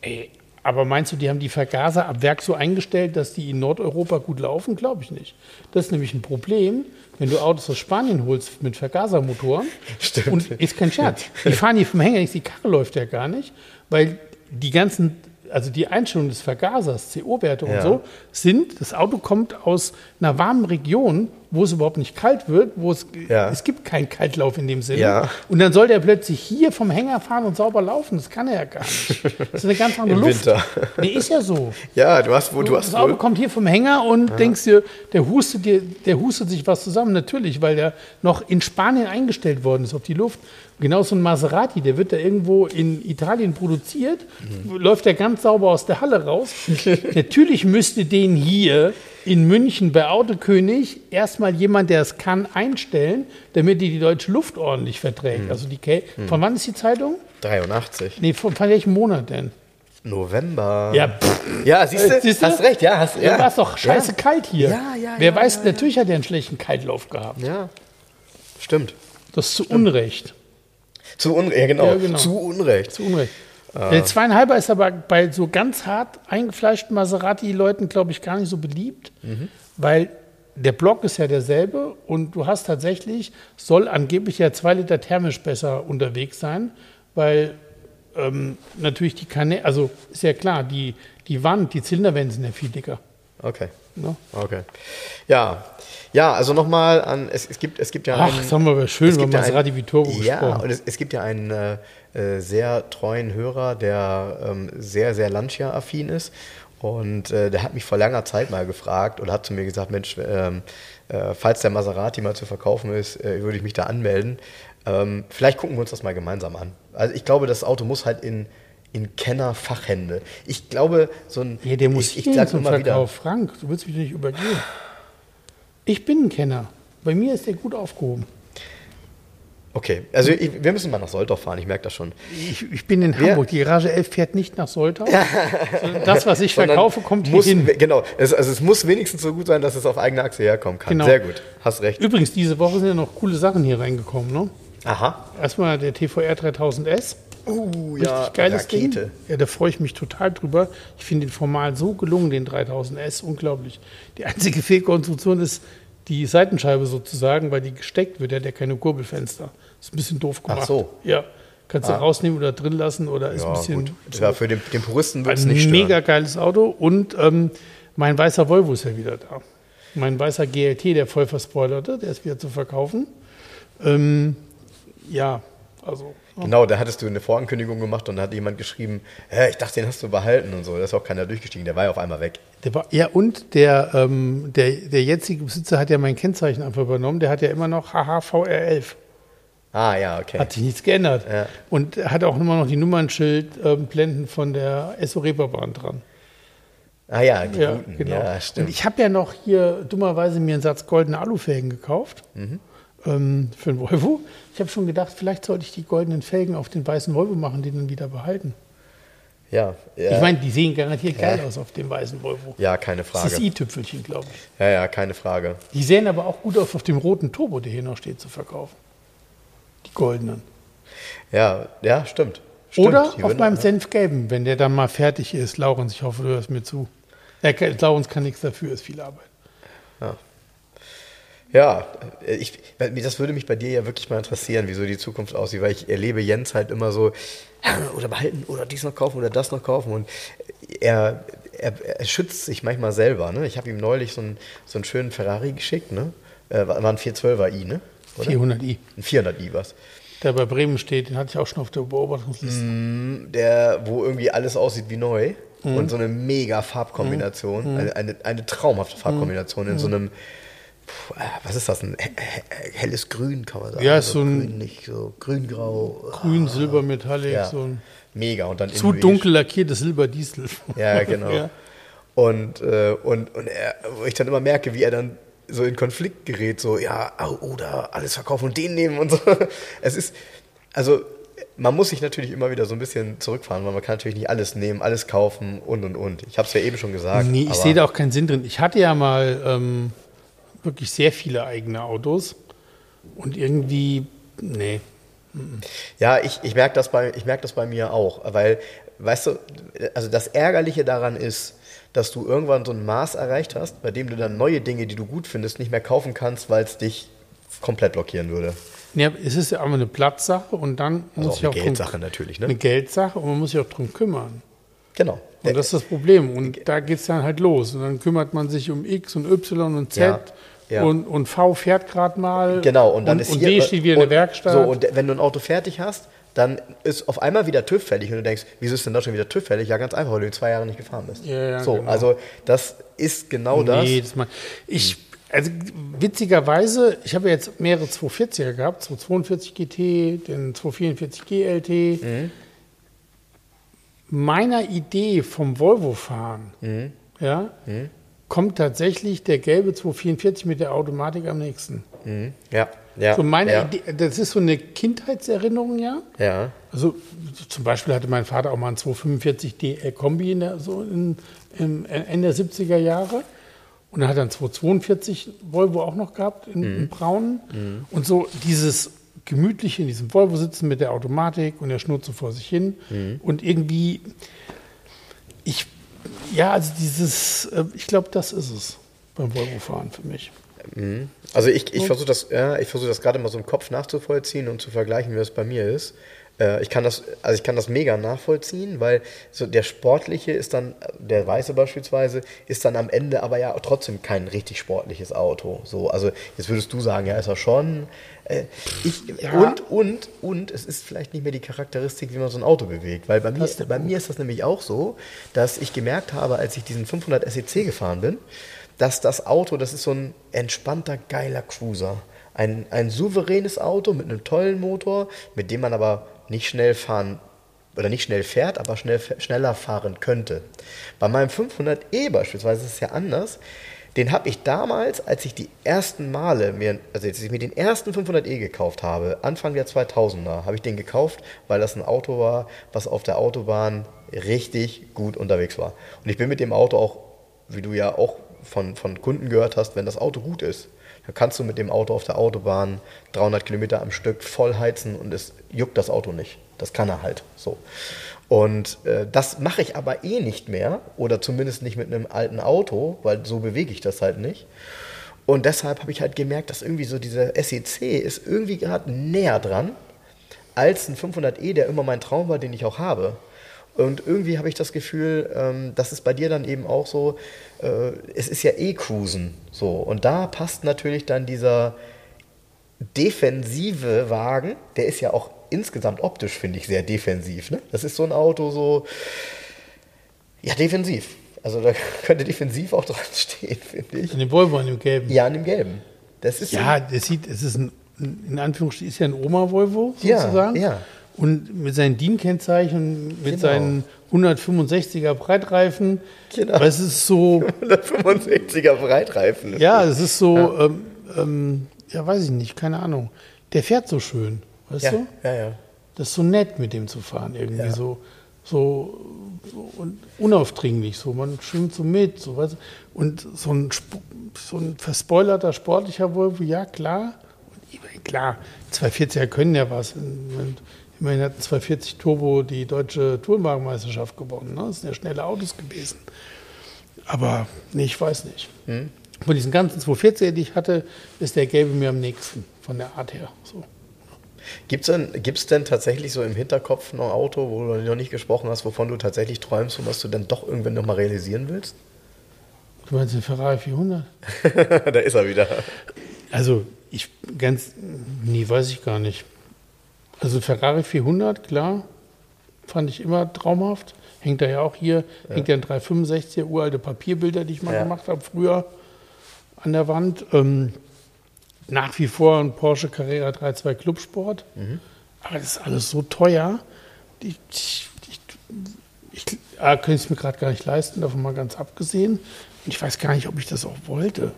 Speaker 2: Ey, aber meinst du, die haben die Vergaser ab Werk so eingestellt, dass die in Nordeuropa gut laufen? Glaube ich nicht. Das ist nämlich ein Problem, wenn du Autos aus Spanien holst mit Vergasermotoren.
Speaker 1: Stimmt.
Speaker 2: Und ist kein Scherz. Die fahren hier vom Hänger nicht, die Karre läuft ja gar nicht, weil die ganzen, also die Einstellung des Vergasers, CO-Werte und
Speaker 1: Ja.
Speaker 2: so, sind, das Auto kommt aus einer warmen Region, wo es überhaupt nicht kalt wird, wo es,
Speaker 1: Ja.
Speaker 2: es gibt keinen Kaltlauf in dem Sinne.
Speaker 1: Ja.
Speaker 2: Und dann soll der plötzlich hier vom Hänger fahren und sauber laufen. Das kann er ja gar nicht. Das ist eine ganz andere
Speaker 1: Im
Speaker 2: Luft.
Speaker 1: Winter.
Speaker 2: Nee, ist ja so.
Speaker 1: Ja, du hast, wo, du hast
Speaker 2: das Auto
Speaker 1: wohl,
Speaker 2: kommt hier vom Hänger und denkst dir, der hustet dir, der hustet sich was zusammen. Natürlich, weil der noch in Spanien eingestellt worden ist auf die Luft. Genau so ein Maserati, der wird da irgendwo in Italien produziert,
Speaker 1: Mhm.
Speaker 2: läuft der ganz sauber aus der Halle raus. Natürlich müsste den hier in München bei Autokönig erstmal jemand, der es kann, einstellen, damit die die deutsche Luft ordentlich verträgt. Also die Kälte. Von wann ist die Zeitung?
Speaker 1: 83.
Speaker 2: Nee, von, von welchem Monat denn?
Speaker 1: November.
Speaker 2: Ja, pff,
Speaker 1: Ja, siehst du?
Speaker 2: Äh?
Speaker 1: Hast recht, ja. Hast,
Speaker 2: ja.
Speaker 1: ja.
Speaker 2: war es doch scheiße kalt hier.
Speaker 1: Ja, ja,
Speaker 2: Wer
Speaker 1: ja,
Speaker 2: weiß,
Speaker 1: ja,
Speaker 2: natürlich hat er einen schlechten Kaltlauf gehabt.
Speaker 1: Ja, stimmt.
Speaker 2: Das ist zu Unrecht.
Speaker 1: Zu Unrecht, ja, genau.
Speaker 2: Ja, genau.
Speaker 1: Zu Unrecht.
Speaker 2: Zu Unrecht. Der zweieinhalber ist aber bei so ganz hart eingefleischten Maserati-Leuten, glaube ich, gar nicht so beliebt, weil der Block ist ja derselbe und du hast tatsächlich, soll angeblich ja zwei Liter thermisch besser unterwegs sein, weil ähm, natürlich die Kanäle, also ist ja klar, die, die Wand, die Zylinderwände sind ja viel dicker.
Speaker 1: Okay.
Speaker 2: Ne?
Speaker 1: Okay. Ja. Ja, also nochmal an, es, es, gibt, es gibt ja
Speaker 2: Ach,
Speaker 1: einen,
Speaker 2: das haben wir aber schön
Speaker 1: gibt ja
Speaker 2: Maserati Vitoro
Speaker 1: Ja,
Speaker 2: gesprochen.
Speaker 1: und es, es gibt ja einen äh, äh, sehr treuen Hörer, der ähm, sehr, sehr Lancia-affin ist. Und äh, der hat mich vor langer Zeit mal gefragt und hat zu mir gesagt, Mensch, ähm, äh, falls der Maserati mal zu verkaufen ist, äh, würde ich mich da anmelden. Ähm, vielleicht gucken wir uns das mal gemeinsam an. Also ich glaube, das Auto muss halt in, in Kenner-Fachhände. Ich glaube, so ein...
Speaker 2: Ja, der muss
Speaker 1: ich, ich sag
Speaker 2: zum
Speaker 1: immer wieder,
Speaker 2: Verkauf. Frank, du willst mich nicht übergehen. Ich bin ein Kenner. Bei mir ist der gut aufgehoben.
Speaker 1: Okay, also ich, wir müssen mal nach Soldorf fahren, ich merke das schon.
Speaker 2: Ich, ich bin in
Speaker 1: Wer-
Speaker 2: Hamburg. Die Garage 11 fährt nicht nach Soltau. das, was ich verkaufe, kommt hier
Speaker 1: muss,
Speaker 2: hin.
Speaker 1: Genau, es, also es muss wenigstens so gut sein, dass es auf eigene Achse herkommen kann.
Speaker 2: Genau.
Speaker 1: Sehr gut, hast recht.
Speaker 2: Übrigens, diese Woche sind ja noch coole Sachen hier reingekommen. Ne?
Speaker 1: Aha.
Speaker 2: Erstmal der TVR 3000S.
Speaker 1: Uh,
Speaker 2: Richtig geiles
Speaker 1: Rakete.
Speaker 2: Ding. Ja, da freue ich mich total drüber. Ich finde den formal so gelungen, den 3000S. Unglaublich. Die einzige Fehlkonstruktion ist die Seitenscheibe sozusagen, weil die gesteckt wird. Der hat ja keine Kurbelfenster. Ist ein bisschen doof gemacht.
Speaker 1: so.
Speaker 2: Ja. Kannst du rausnehmen oder drin lassen oder ist
Speaker 1: Ja,
Speaker 2: ein bisschen.
Speaker 1: gut. Ja, für den, den Puristen wird es
Speaker 2: Ein
Speaker 1: nicht stören.
Speaker 2: mega geiles Auto und ähm, mein weißer Volvo ist ja wieder da. Mein weißer GLT, der voll verspoilerte, der ist wieder zu verkaufen. Ähm, ja, also.
Speaker 1: Genau, da hattest du eine Vorankündigung gemacht und da hat jemand geschrieben, ich dachte, den hast du behalten und so. Da ist auch keiner durchgestiegen, der war ja auf einmal weg.
Speaker 2: Der war, ja, und der, ähm, der, der jetzige Besitzer hat ja mein Kennzeichen einfach übernommen. Der hat ja immer noch HHVR11.
Speaker 1: Ah, ja, okay.
Speaker 2: Hat sich nichts geändert.
Speaker 1: Ja.
Speaker 2: Und hat auch immer noch die Nummernschild-Blenden von der SO-Reeperbahn dran.
Speaker 1: ah ja, die
Speaker 2: Ja,
Speaker 1: guten.
Speaker 2: genau.
Speaker 1: Ja,
Speaker 2: und
Speaker 1: stimmt.
Speaker 2: ich habe ja noch hier dummerweise mir einen Satz goldene Alufelgen gekauft
Speaker 1: Mhm.
Speaker 2: ähm, für einen Volvo. Ich habe schon gedacht, vielleicht sollte ich die goldenen Felgen auf den weißen Volvo machen, den dann wieder behalten.
Speaker 1: Ja, ja.
Speaker 2: Ich meine, die sehen garantiert geil aus auf dem weißen Volvo.
Speaker 1: ja, keine
Speaker 2: Das
Speaker 1: Frage.
Speaker 2: ist i-Tüpfelchen, glaube ich.
Speaker 1: Ja, ja, keine Frage.
Speaker 2: Die sehen aber auch gut aus auf dem roten Turbo, der hier noch steht, zu verkaufen. Die goldenen.
Speaker 1: Ja, ja, stimmt. stimmt.
Speaker 2: Oder auf
Speaker 1: würden-
Speaker 2: meinem Senfgelben, wenn der dann mal fertig ist. Laurens, ich hoffe, du hörst mir zu. Er, Laurens kann nichts dafür, ist viel Arbeit.
Speaker 1: Ja, äh, ich, das würde mich bei dir ja wirklich mal interessieren, wie so die Zukunft aussieht, weil ich erlebe Jens halt immer so, "Ja, oder behalten, oder dies noch kaufen, oder das noch kaufen. Und er, er, er schützt sich manchmal selber. Ne? Ich habe ihm neulich so einen, so einen schönen Ferrari geschickt, ne? Äh, war ein 412er i, ne? Oder?
Speaker 2: 400i.
Speaker 1: Ein 400i was.
Speaker 2: Der bei Bremen steht, den hatte ich auch schon auf der Beobachtungsliste.
Speaker 1: Der, wo irgendwie alles aussieht wie neu.
Speaker 2: Mhm.
Speaker 1: Und so eine mega Farbkombination, eine, eine, eine traumhafte Farbkombination
Speaker 2: Mhm.
Speaker 1: in so einem, puh, äh, was ist das, ein he- he- helles Grün, kann man sagen.
Speaker 2: Ja, ist so ein-
Speaker 1: Grün, nicht so grün-grau.
Speaker 2: Grün, Silber, Metallic,
Speaker 1: Ja,
Speaker 2: so ein
Speaker 1: mega. Und dann
Speaker 2: zu dunkel lackiertes Silberdiesel.
Speaker 1: Ja, genau.
Speaker 2: Ja.
Speaker 1: Und, äh, und, und er, wo ich dann immer merke, wie er dann so in Konflikt gerät, so, ja, oder alles verkaufen und den nehmen und so. Es ist, also, man muss sich natürlich immer wieder so ein bisschen zurückfahren, weil man kann natürlich nicht alles nehmen, alles kaufen und und und. Ich habe es ja eben schon gesagt.
Speaker 2: Nee, ich sehe da auch keinen Sinn drin. Ich hatte ja mal ähm, wirklich sehr viele eigene Autos und irgendwie, nee.
Speaker 1: Ja, ich, ich merke das, bei- ich merk das bei mir auch, weil, weißt du, also das Ärgerliche daran ist, dass du irgendwann so ein Maß erreicht hast, bei dem du dann neue Dinge, die du gut findest, nicht mehr kaufen kannst, weil es dich komplett blockieren würde.
Speaker 2: Ja, es ist ja auch eine Platzsache und dann
Speaker 1: Also
Speaker 2: muss
Speaker 1: auch
Speaker 2: ich
Speaker 1: eine
Speaker 2: auch
Speaker 1: Geldsache
Speaker 2: drum,
Speaker 1: natürlich,
Speaker 2: eine
Speaker 1: ne?
Speaker 2: Geldsache und man muss sich auch drum kümmern.
Speaker 1: Genau.
Speaker 2: Und das ist das Problem. Und da geht es dann halt los. Und dann kümmert man sich um X und Y und Z.
Speaker 1: Ja, ja.
Speaker 2: Und, und V fährt gerade mal.
Speaker 1: Genau, und dann ist
Speaker 2: und
Speaker 1: hier.
Speaker 2: D steht wieder in
Speaker 1: und,
Speaker 2: der Werkstatt.
Speaker 1: So, und wenn du ein Auto fertig hast, dann ist auf einmal wieder TÜV fällig und du denkst, wieso ist denn da schon wieder TÜV fällig? Ja, ganz einfach, weil du in zwei Jahren nicht gefahren bist.
Speaker 2: Ja, ja,
Speaker 1: so,
Speaker 2: genau.
Speaker 1: also das ist genau das.
Speaker 2: Nee, das mal. Ich, also witzigerweise, ich habe jetzt mehrere 240er gehabt, 242 GT, den 244 GLT.
Speaker 1: Mhm.
Speaker 2: Meiner Idee vom Volvo-Fahren,
Speaker 1: Mhm.
Speaker 2: ja, kommt tatsächlich der gelbe 244 mit der Automatik am nächsten.
Speaker 1: Mhm. Ja, ja.
Speaker 2: So meine
Speaker 1: ja,
Speaker 2: Idee, das ist so eine Kindheitserinnerung, ja.
Speaker 1: ja.
Speaker 2: Also zum Beispiel hatte mein Vater auch mal einen 245 DL Kombi in der, so in, im Ende der 70er Jahre. Und dann hat er einen 242 Volvo auch noch gehabt in, in Braun. Und so dieses gemütliche in diesem Volvo sitzen mit der Automatik und der schnurrt so vor sich hin. Und irgendwie, ich, ja, also dieses, äh, ich glaube, das ist es beim Volvo-Fahren für mich.
Speaker 1: Also ich, ich versuche das, ja, ich versuche das gerade mal so im Kopf nachzuvollziehen und zu vergleichen, wie das bei mir ist. Äh, Ich kann das, also ich kann das mega nachvollziehen, weil so der sportliche ist dann, der weiße beispielsweise, ist dann am Ende aber ja trotzdem kein richtig sportliches Auto. So, also jetzt würdest du sagen, ja, ist er schon. Äh, Ich,
Speaker 2: Ja.
Speaker 1: Und, und, und es ist vielleicht nicht mehr die Charakteristik, wie man so ein Auto bewegt. Weil bei mir, bei mir ist das nämlich auch so, dass ich gemerkt habe, als ich diesen 500 SEC gefahren bin, dass das Auto, das ist so ein entspannter, geiler Cruiser. Ein, ein souveränes Auto mit einem tollen Motor, mit dem man aber nicht schnell fahren oder nicht schnell fährt, aber schnell, schneller fahren könnte. Bei meinem 500e beispielsweise ist es ja anders. Den habe ich damals, als ich die ersten Male, mir, also als ich mir den ersten 500e gekauft habe, Anfang der 2000er, habe ich den gekauft, weil das ein Auto war, was auf der Autobahn richtig gut unterwegs war. Und ich bin mit dem Auto auch, wie du ja auch von, von Kunden gehört hast, wenn das Auto gut ist, dann kannst du mit dem Auto auf der Autobahn 300 Kilometer am Stück voll heizen und es juckt das Auto nicht. Das kann er halt so. Und äh, das mache ich aber eh nicht mehr oder zumindest nicht mit einem alten Auto, weil so bewege ich das halt nicht. Und deshalb habe ich halt gemerkt, dass irgendwie so dieser SEC ist irgendwie gerade näher dran als ein 500e, der immer mein Traum war, den ich auch habe. Und irgendwie habe ich das Gefühl, ähm, das ist bei dir dann eben auch so, äh, es ist ja eh Cruisen. So. Und da passt natürlich dann dieser defensive Wagen, der ist ja auch insgesamt optisch, finde ich, sehr defensiv. Ne? Das ist so ein Auto so, ja, defensiv. Also da könnte defensiv auch dran stehen, finde ich.
Speaker 2: An dem Volvo, an dem gelben.
Speaker 1: Ja, an dem Gelben. Das ist
Speaker 2: Ja, das sieht, es ist ein, in Anführungsstrichen, ist ja ein Oma-Volvo
Speaker 1: Ja,
Speaker 2: sozusagen.
Speaker 1: ja.
Speaker 2: Und mit seinen DIN-Kennzeichen, mit
Speaker 1: Genau.
Speaker 2: seinen 165er Breitreifen.
Speaker 1: Genau.
Speaker 2: Aber es ist so,
Speaker 1: 165er Breitreifen.
Speaker 2: ja, es ist so, Ähm, ähm, ja, weiß ich nicht, keine Ahnung. Der fährt so schön, weißt
Speaker 1: ja,
Speaker 2: du?
Speaker 1: ja, ja.
Speaker 2: Das ist so nett, mit dem zu fahren, irgendwie
Speaker 1: Ja.
Speaker 2: so. so und unaufdringlich, so man schwimmt so mit, so was. Und so ein, so ein verspoilerter sportlicher Volvo, ja klar, und klar, 240er können ja was. Immerhin hat 240 Turbo die deutsche Tourenwagenmeisterschaft gewonnen. Ne? Das sind ja schnelle Autos gewesen. Aber nee, ich weiß nicht. Hm. Von diesen ganzen 240er, die ich hatte, ist der gelbe mir am nächsten, von der Art her. So.
Speaker 1: Gibt es denn, gibt's denn tatsächlich so im Hinterkopf noch ein Auto, wo du noch nicht gesprochen hast, wovon du tatsächlich träumst und was du dann doch irgendwann noch mal realisieren willst?
Speaker 2: Du meinst den Ferrari 400?
Speaker 1: da ist er wieder.
Speaker 2: Also, ich ganz, nie weiß ich gar nicht. Also, Ferrari 400, klar, fand ich immer traumhaft. Hängt da ja auch hier, ja. hängt ja ein 365er, uralte Papierbilder, die ich mal ja. gemacht habe früher an der Wand. Ähm, nach wie vor ein Porsche Carrera 3.2 Clubsport. Mhm. Aber das ist alles so teuer. Ich, ich, ich, ich A, könnte es mir gerade gar nicht leisten, davon mal ganz abgesehen. Und ich weiß gar nicht, ob ich das auch wollte.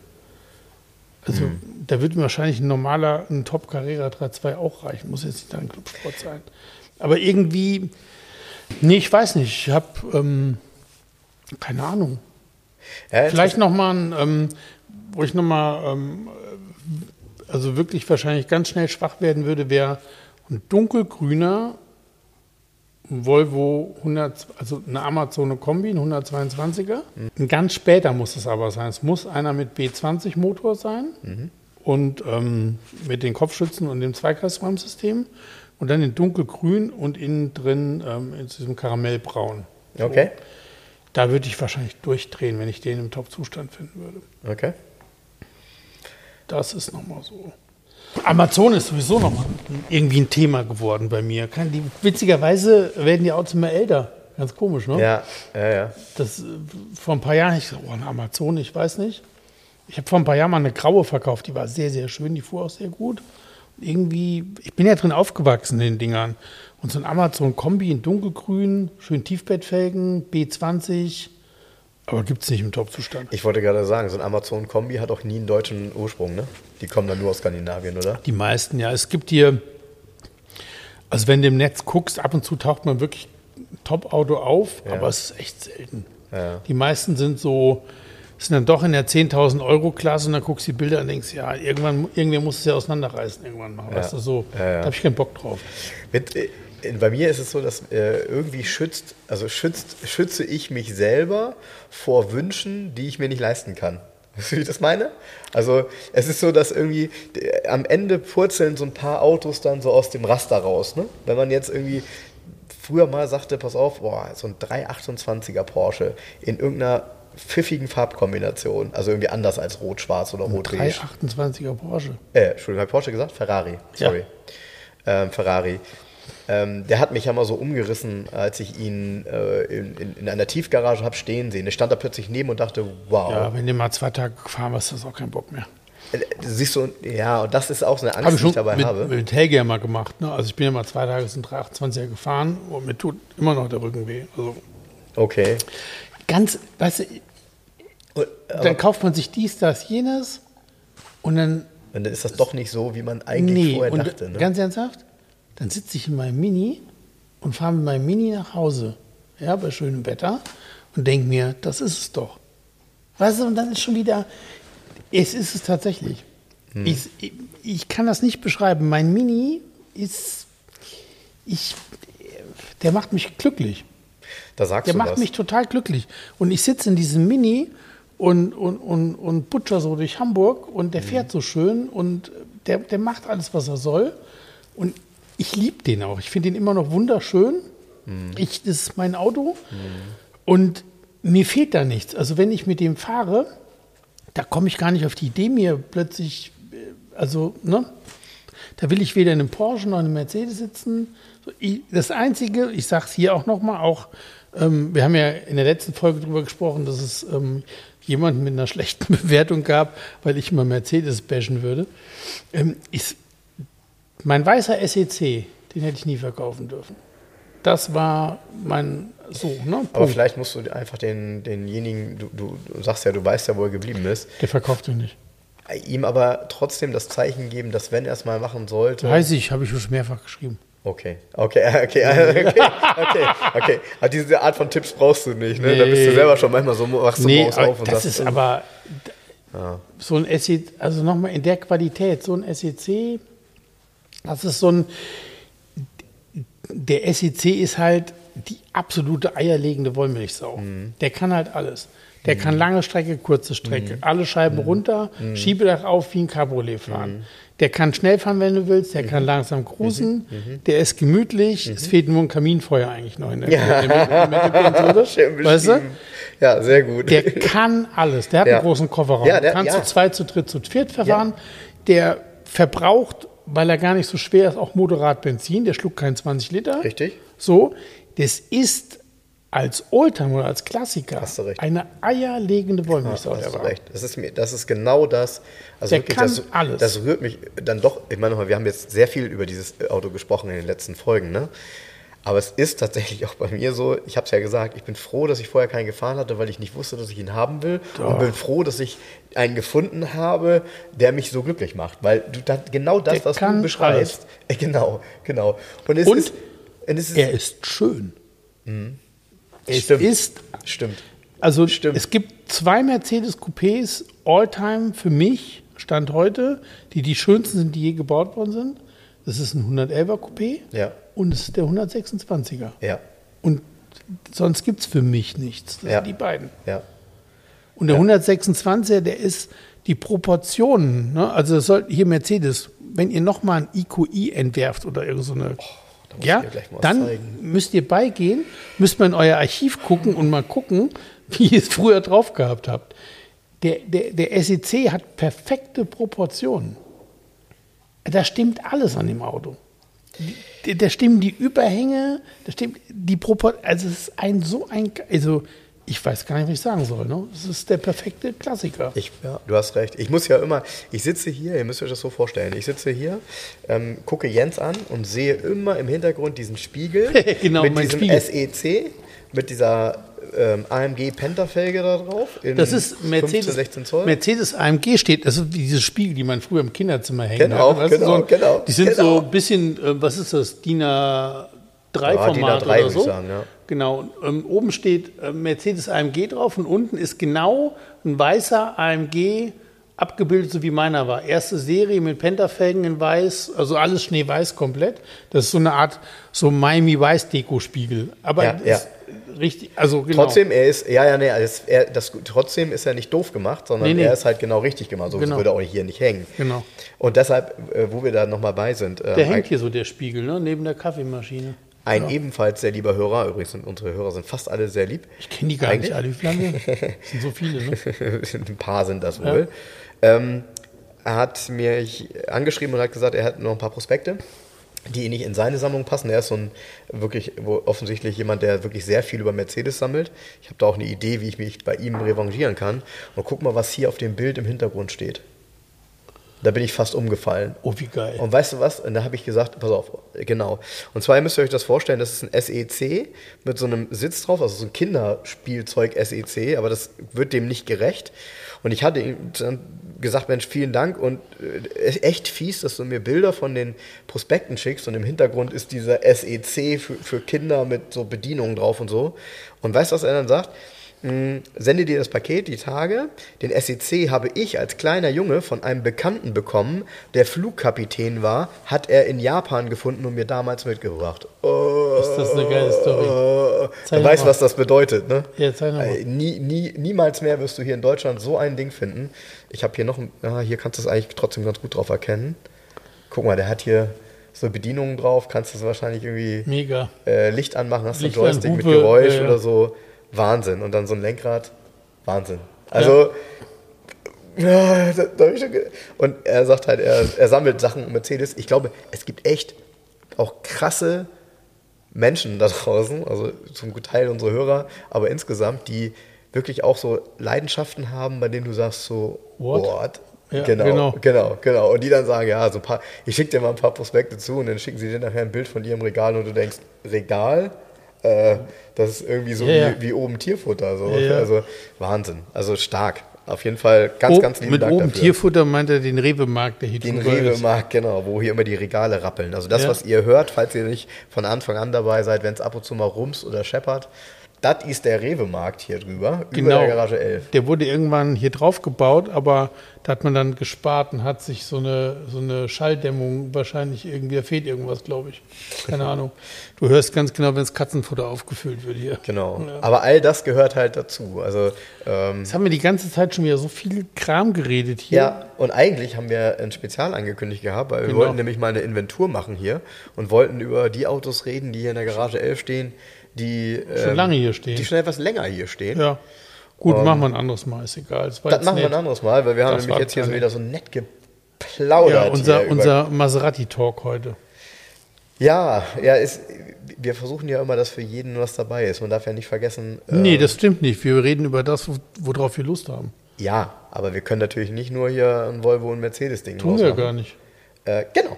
Speaker 2: Also mhm. da würde mir wahrscheinlich ein normaler, ein Top Carrera 3.2 auch reichen. Muss jetzt nicht ein Clubsport sein. Aber irgendwie, nee, ich weiß nicht. Ich habe ähm, keine Ahnung. Ja, Vielleicht nochmal ein, ähm, wo ich nochmal ähm, also wirklich wahrscheinlich ganz schnell schwach werden würde, wäre ein dunkelgrüner Volvo 100, also eine Amazone Kombi, ein 122er. Mhm. Ein ganz später muss es aber sein. Es muss einer mit B20 Motor sein mhm. und ähm, mit den Kopfschützen und dem Zweikreisraumsystem und dann in dunkelgrün und innen drin ähm, in diesem Karamellbraun.
Speaker 1: Okay.
Speaker 2: Da würde ich wahrscheinlich durchdrehen, wenn ich den im Top-Zustand finden würde.
Speaker 1: Okay.
Speaker 2: Das ist nochmal so. Amazon ist sowieso nochmal irgendwie ein Thema geworden bei mir. Die, witzigerweise werden die Autos immer älter. Ganz komisch, ne?
Speaker 1: Ja, ja, ja.
Speaker 2: Das, vor ein paar Jahren, ich so, oh, Amazon, ich weiß nicht. Ich habe vor ein paar Jahren mal eine graue verkauft, die war sehr, sehr schön, die fuhr auch sehr gut. Und irgendwie, ich bin ja drin aufgewachsen in den Dingern. Und so ein Amazon-Kombi in dunkelgrün, schön Tiefbettfelgen, B20, aber gibt es nicht im Top-Zustand.
Speaker 1: Ich wollte gerade sagen, so ein Amazon-Kombi hat auch nie einen deutschen Ursprung, ne? Die kommen dann nur aus Skandinavien, oder?
Speaker 2: Die meisten, ja. Es gibt hier, also wenn du im Netz guckst, ab und zu taucht man wirklich ein Top-Auto auf, ja. aber es ist echt selten. Ja. Die meisten sind so, sind dann doch in der 10.000 Euro Klasse und dann guckst du die Bilder und denkst, ja, irgendwann, irgendwer muss es ja auseinanderreißen irgendwann mal. Ja. Weißt du, so, da habe ich keinen Bock drauf.
Speaker 1: Mit, äh, bei mir ist es so, dass äh, irgendwie schützt, also schützt, schütze ich mich selber vor Wünschen, die ich mir nicht leisten kann. Weißt du, wie ich das meine? Also es ist so, dass irgendwie äh, am Ende purzeln so ein paar Autos dann so aus dem Raster raus. Ne? Wenn man jetzt irgendwie früher mal sagte, pass auf, boah, so ein 328er Porsche in irgendeiner pfiffigen Farbkombination, also irgendwie anders als rot-schwarz oder rot-beige.
Speaker 2: 328er Porsche.
Speaker 1: Äh, Entschuldigung, habe Porsche gesagt? Ferrari, sorry. Ja. Ähm, Ferrari. Ähm, der hat mich ja mal so umgerissen, als ich ihn äh, in, in, in, einer Tiefgarage habe stehen sehen. Der stand da plötzlich neben und dachte, wow.
Speaker 2: Ja, wenn du mal zwei Tage gefahren warst, hast du auch keinen Bock mehr.
Speaker 1: Äh, siehst du, ja, und das ist auch so eine Angst, hab die ich dabei
Speaker 2: mit,
Speaker 1: habe.
Speaker 2: Mit Helge ja mal gemacht. Ne? Also ich bin ja mal zwei Tage sind 328er gefahren und mir tut immer noch der Rücken weh. Also
Speaker 1: okay.
Speaker 2: Ganz, weißt du, und, dann kauft man sich dies, das, jenes und dann.
Speaker 1: Und dann ist das doch nicht so, wie man eigentlich nee, vorher dachte. Ne?
Speaker 2: Ganz ernsthaft? Dann sitze ich in meinem Mini und fahre mit meinem Mini nach Hause, ja, bei schönem Wetter und denke mir, das ist es doch. Weißt du, und dann ist schon wieder, es ist es tatsächlich. Hm. Ich, ich kann das nicht beschreiben. Mein Mini ist, ich, der macht mich glücklich.
Speaker 1: Da sagst
Speaker 2: der
Speaker 1: du
Speaker 2: macht
Speaker 1: was.
Speaker 2: mich total glücklich. Und ich sitze in diesem Mini und, und, und, und butscher so durch Hamburg und der mhm. fährt so schön und der, der macht alles, was er soll. Und ich liebe den auch. Ich finde den immer noch wunderschön. Mhm. Ich, das ist mein Auto. Mhm. Und mir fehlt da nichts. Also wenn ich mit dem fahre, da komme ich gar nicht auf die Idee, mir plötzlich, äh, also, ne? Da will ich weder in einem Porsche noch in einem Mercedes sitzen. Das Einzige, ich sage es hier auch nochmal, auch, ähm, wir haben ja in der letzten Folge darüber gesprochen, dass es ähm, jemanden mit einer schlechten Bewertung gab, weil ich immer Mercedes bashen würde. Ähm, ich, mein weißer SEC, den hätte ich nie verkaufen dürfen. Das war mein so, ne?
Speaker 1: Aber vielleicht musst du einfach den, denjenigen, du, du, du, sagst ja, du weißt ja, wo er geblieben ist.
Speaker 2: Der verkauft ihn nicht.
Speaker 1: Ihm aber trotzdem das Zeichen geben, dass wenn er es mal machen sollte.
Speaker 2: Weiß ich, habe ich schon mehrfach geschrieben.
Speaker 1: Okay, okay, okay, okay, okay, okay. Aber diese Art von Tipps brauchst du nicht, ne? Da bist du
Speaker 2: Nee.
Speaker 1: selber schon manchmal so, wachst du
Speaker 2: Nee,
Speaker 1: morgens auf und
Speaker 2: das
Speaker 1: sagst,
Speaker 2: ist aber so ein SEC, also nochmal in der Qualität, so ein SEC, das ist so ein, der SEC ist halt die absolute eierlegende Wollmilchsau.
Speaker 1: Mhm.
Speaker 2: Der kann halt alles. Der kann lange Strecke, kurze Strecke,
Speaker 1: Mhm.
Speaker 2: alle Scheiben runter, Schiebedach auf wie ein Cabriolet fahren. Der kann schnell fahren, wenn du willst, der
Speaker 1: Mhm.
Speaker 2: kann langsam cruisen, der ist gemütlich, es fehlt nur ein Kaminfeuer eigentlich noch in der, ja.
Speaker 1: schön
Speaker 2: weißt du?
Speaker 1: Ja, sehr gut.
Speaker 2: Der kann alles. Der hat
Speaker 1: Ja.
Speaker 2: einen großen Kofferraum.
Speaker 1: Ja, der-
Speaker 2: kann
Speaker 1: ja.
Speaker 2: zu zweit, zu dritt, zu viert verfahren. Der verbraucht, weil er gar nicht so schwer ist, auch moderat Benzin. Der schluckt keinen 20 Liter.
Speaker 1: Richtig.
Speaker 2: So, das ist als Oldtimer oder als Klassiker
Speaker 1: Hast du recht.
Speaker 2: eine eierlegende Wollmilchsau.
Speaker 1: Hast
Speaker 2: der
Speaker 1: du recht. Das ist, mir, das ist genau das. Also
Speaker 2: Der
Speaker 1: wirklich,
Speaker 2: kann
Speaker 1: das,
Speaker 2: alles.
Speaker 1: das rührt mich dann doch. Ich meine, wir haben jetzt sehr viel über dieses Auto gesprochen in den letzten Folgen, ne? Aber es ist tatsächlich auch bei mir so, ich habe es ja gesagt, ich bin froh, dass ich vorher keinen gefahren hatte, weil ich nicht wusste, dass ich ihn haben will. Und bin froh, dass ich einen gefunden habe, der mich so glücklich macht. Weil du dann genau das,
Speaker 2: Der
Speaker 1: was du beschreibst. Äh, Genau, genau. Und es
Speaker 2: Und
Speaker 1: ist. Und es ist
Speaker 2: Er ist schön. Es
Speaker 1: Stimmt.
Speaker 2: ist
Speaker 1: stimmt.
Speaker 2: Also
Speaker 1: Stimmt.
Speaker 2: es gibt zwei Mercedes Coupés Alltime für mich, Stand heute, die die schönsten sind, die je gebaut worden sind. Das ist ein 111er Coupé
Speaker 1: Ja.
Speaker 2: Und es ist der 126er.
Speaker 1: Ja,
Speaker 2: Und sonst gibt es für mich nichts. Das
Speaker 1: Ja.
Speaker 2: sind die beiden.
Speaker 1: ja.
Speaker 2: Und der 126er, der ist die Proportionen. Ne? Also das soll hier Mercedes, wenn ihr nochmal ein IQI entwerft oder irgend so eine.
Speaker 1: Oh, da
Speaker 2: ja, dann
Speaker 1: zeigen.
Speaker 2: müsst ihr beigehen, müsst mal in euer Archiv gucken und mal gucken, wie ihr es früher drauf gehabt habt. Der, der, der SEC hat perfekte Proportionen. Da stimmt alles an dem Auto. Da- stimmen die Überhänge, da stimmt die Proportion. Also es ist ein so ein, also ich weiß gar nicht, was ich sagen soll. Ne? Es ist der perfekte Klassiker.
Speaker 1: Ich, ja, du hast recht. Ich muss ja immer, ich sitze hier, ihr müsst euch das so vorstellen, ich sitze hier, ähm, gucke Jens an und sehe immer im Hintergrund diesen Spiegel
Speaker 2: Genau,
Speaker 1: mit diesem
Speaker 2: Spiegel.
Speaker 1: SEC, mit dieser ähm, AMG Pentafelge da drauf.
Speaker 2: Das ist Mercedes,
Speaker 1: 15, 16 Zoll.
Speaker 2: Mercedes AMG steht, das ist wie diese Spiegel, die man früher im Kinderzimmer hängen
Speaker 1: Genau,
Speaker 2: hatte.
Speaker 1: genau,
Speaker 2: so
Speaker 1: genau,
Speaker 2: Die sind
Speaker 1: genau.
Speaker 2: so ein bisschen, äh, was ist das, DIN A3
Speaker 1: Ja, DIN
Speaker 2: Format
Speaker 1: A3
Speaker 2: oder so.
Speaker 1: ich sagen, ja.
Speaker 2: Genau, ähm, oben steht äh, Mercedes AMG drauf und unten ist genau ein weißer AMG abgebildet, so wie meiner war. Erste Serie mit Pentafelgen in weiß, also alles schneeweiß komplett. Das ist so eine Art so Miami Weiß Deko-Spiegel. Aber
Speaker 1: Ja,
Speaker 2: das
Speaker 1: ja.
Speaker 2: Ist richtig, also genau.
Speaker 1: Trotzdem, er ist, ja, ja, nee, er, er, das, trotzdem ist er nicht doof gemacht, sondern
Speaker 2: Nee, nee.
Speaker 1: er ist halt genau richtig gemacht. So
Speaker 2: Genau.
Speaker 1: würde er auch hier nicht hängen.
Speaker 2: Genau.
Speaker 1: Und deshalb, äh, wo wir da nochmal bei sind, äh,
Speaker 2: Der hängt hier so, der Spiegel, ne? neben der Kaffeemaschine.
Speaker 1: ein ebenfalls sehr lieber Hörer, übrigens sind unsere Hörer sind fast alle sehr lieb.
Speaker 2: Ich kenne die gar
Speaker 1: Eigentlich-
Speaker 2: nicht alle. Wie viele? Das sind so viele, ne?
Speaker 1: ein paar sind das wohl. Ähm, er hat mich angeschrieben und hat gesagt, er hat noch ein paar Prospekte, die nicht in seine Sammlung passen. Er ist so ein wirklich wo offensichtlich jemand, der wirklich sehr viel über Mercedes sammelt. Ich habe da auch eine Idee, wie ich mich bei ihm revanchieren kann. Und guck mal, was hier auf dem Bild im Hintergrund steht. Da bin ich fast umgefallen.
Speaker 2: Oh, wie geil.
Speaker 1: Und weißt du was? Und da habe ich gesagt, pass auf, genau. Und zwar müsst ihr euch das vorstellen, das ist ein SEC mit so einem Sitz drauf, also so ein Kinderspielzeug SEC, aber das wird dem nicht gerecht. Und ich hatte ihm dann gesagt, Mensch, vielen Dank und äh, echt fies, dass du mir Bilder von den Prospekten schickst und im Hintergrund ist dieser SEC für, für Kinder mit so Bedienungen drauf und so. Und weißt du, was er dann sagt? Mh, Sende dir das Paket die Tage. Den SEC habe ich als kleiner Junge von einem Bekannten bekommen, der Flugkapitän war, hat er in Japan gefunden und mir damals mitgebracht. Oh,
Speaker 2: Ist das eine geile Story?
Speaker 1: Oh, du
Speaker 2: noch
Speaker 1: weißt, was das bedeutet, ne?
Speaker 2: Ja, zeig noch mal.
Speaker 1: Äh, Nie, nie, niemals mehr wirst du hier in Deutschland so ein Ding finden. Ich habe hier noch, ein- ja, hier kannst du es eigentlich trotzdem ganz gut drauf erkennen. Guck mal, der hat hier so Bedienungen drauf, kannst du es wahrscheinlich irgendwie
Speaker 2: Mega.
Speaker 1: äh, Licht anmachen, hast du einen
Speaker 2: Licht an,
Speaker 1: Joystick mit
Speaker 2: Hupe,
Speaker 1: Geräusch
Speaker 2: ja.
Speaker 1: oder so. Wahnsinn. Und dann so ein Lenkrad. Wahnsinn. Also, ja. da, da ich schon und er sagt halt, er, er sammelt Sachen um Mercedes. Ich glaube, es gibt echt auch krasse Menschen da draußen, also zum Teil unsere Hörer, aber insgesamt, die wirklich auch so Leidenschaften haben, bei denen du sagst so,
Speaker 2: What?
Speaker 1: what?
Speaker 2: Ja,
Speaker 1: genau,
Speaker 2: genau.
Speaker 1: genau, genau. Und die dann sagen, ja, so ein paar, ich schicke dir mal ein paar Prospekte zu und dann schicken sie dir nachher ein Bild von ihrem Regal und du denkst, Regal? Äh, das ist irgendwie so
Speaker 2: Ja.
Speaker 1: Wie, wie oben Tierfutter. So. Also Wahnsinn. Also stark. auf jeden Fall ganz,
Speaker 2: Oh,
Speaker 1: ganz lieben
Speaker 2: mit
Speaker 1: Dank
Speaker 2: oben
Speaker 1: dafür.
Speaker 2: Tierfutter meint er den Rewe-Markt, der hier
Speaker 1: Den. Rewe-Markt, genau, wo hier immer die Regale rappeln. Also das,
Speaker 2: Ja.
Speaker 1: was ihr hört, falls ihr nicht von Anfang an dabei seid, wenn es ab und zu mal rums oder scheppert, das ist der Rewe-Markt hier drüber,
Speaker 2: Genau.
Speaker 1: über der Garage 11.
Speaker 2: Der wurde irgendwann hier drauf gebaut, aber da hat man dann gespart und hat sich so eine, so eine Schalldämmung wahrscheinlich irgendwie, da fehlt irgendwas, glaube ich. Keine Ahnung. Du hörst ganz genau, wenn das Katzenfutter aufgefüllt wird hier.
Speaker 1: Genau.
Speaker 2: Ja.
Speaker 1: Aber all das gehört halt dazu. Also ähm,
Speaker 2: Jetzt haben wir die ganze Zeit schon wieder so viel Kram geredet hier.
Speaker 1: Ja, und eigentlich haben wir ein Spezial angekündigt gehabt, weil wir
Speaker 2: Genau.
Speaker 1: wollten nämlich mal eine Inventur machen hier und wollten über die Autos reden, die hier in der Garage 11 stehen, die
Speaker 2: Schon
Speaker 1: ähm,
Speaker 2: lange hier stehen.
Speaker 1: die schon etwas länger hier stehen.
Speaker 2: Ja. Gut, machen wir ein anderes Mal, ist egal. Das,
Speaker 1: Das machen wir
Speaker 2: nett.
Speaker 1: ein anderes Mal, weil wir haben
Speaker 2: Das
Speaker 1: nämlich
Speaker 2: war
Speaker 1: jetzt hier so wieder so nett geplaudert.
Speaker 2: Ja, unser, unser Maserati-Talk heute.
Speaker 1: ja, ja ist, wir versuchen ja immer, dass für jeden was dabei ist. Man darf ja nicht vergessen.
Speaker 2: Nee, das stimmt nicht. Wir reden über das, wo- worauf wir Lust haben.
Speaker 1: Ja, aber wir können natürlich nicht nur hier ein Volvo und Mercedes-Ding
Speaker 2: Tun wir ja gar nicht.
Speaker 1: Äh, genau.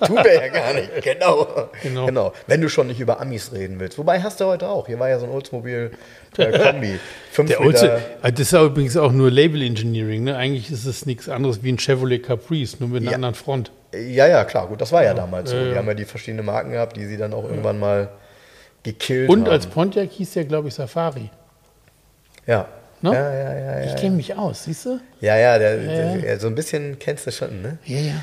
Speaker 1: Tun wir ja gar nicht. Genau.
Speaker 2: Genau.
Speaker 1: genau. Wenn du schon nicht über Amis reden willst. Wobei hast du heute auch. Hier war ja so ein Oldsmobile-Kombi. Fünf
Speaker 2: Der. Olze, äh, das ist ja übrigens auch nur Label Engineering. Ne? Eigentlich ist es nichts anderes wie ein Chevrolet Caprice, nur mit einer
Speaker 1: Ja.
Speaker 2: anderen Front.
Speaker 1: Ja, ja, klar. Gut, das war ja damals so.
Speaker 2: Ja, ja.
Speaker 1: Die haben ja die verschiedenen Marken gehabt, die sie dann auch irgendwann mal gekillt
Speaker 2: Und
Speaker 1: haben.
Speaker 2: als Pontiac hieß der, glaube ich, Safari.
Speaker 1: ja.
Speaker 2: Ne?
Speaker 1: Ja, ja, ja, ja.
Speaker 2: Ich kenne mich aus, siehst du?
Speaker 1: Ja, ja, der. Der, so ein bisschen kennst du schon, ne?
Speaker 2: Ja, ja.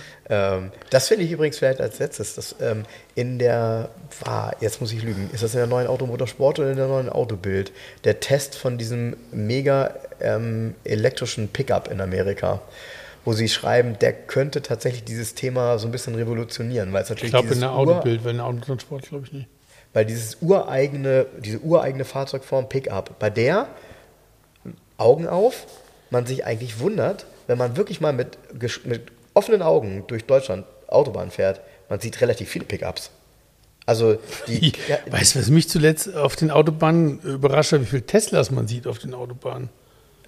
Speaker 1: Ähm, das finde ich übrigens vielleicht als letztes. Das, ähm, in der, war, jetzt muss ich lügen, ist das in der neuen Automotorsport oder in der neuen Autobild? Der Test von diesem mega ähm, elektrischen Pickup in Amerika, wo sie schreiben, der könnte tatsächlich dieses Thema so ein bisschen revolutionieren, weil es
Speaker 2: Ich
Speaker 1: natürlich
Speaker 2: glaube, in der Autobild, weil in der Autotransport glaube ich nicht.
Speaker 1: weil dieses ureigene, diese ureigene Fahrzeugform Pickup, bei der Augen auf, man sich eigentlich wundert, wenn man wirklich mal mit, mit offenen Augen durch Deutschland Autobahn fährt, man sieht relativ viele Pickups. Also die, ja,
Speaker 2: weißt du, was mich zuletzt auf den Autobahnen überrascht hat, wie viele Teslas man sieht auf den Autobahnen?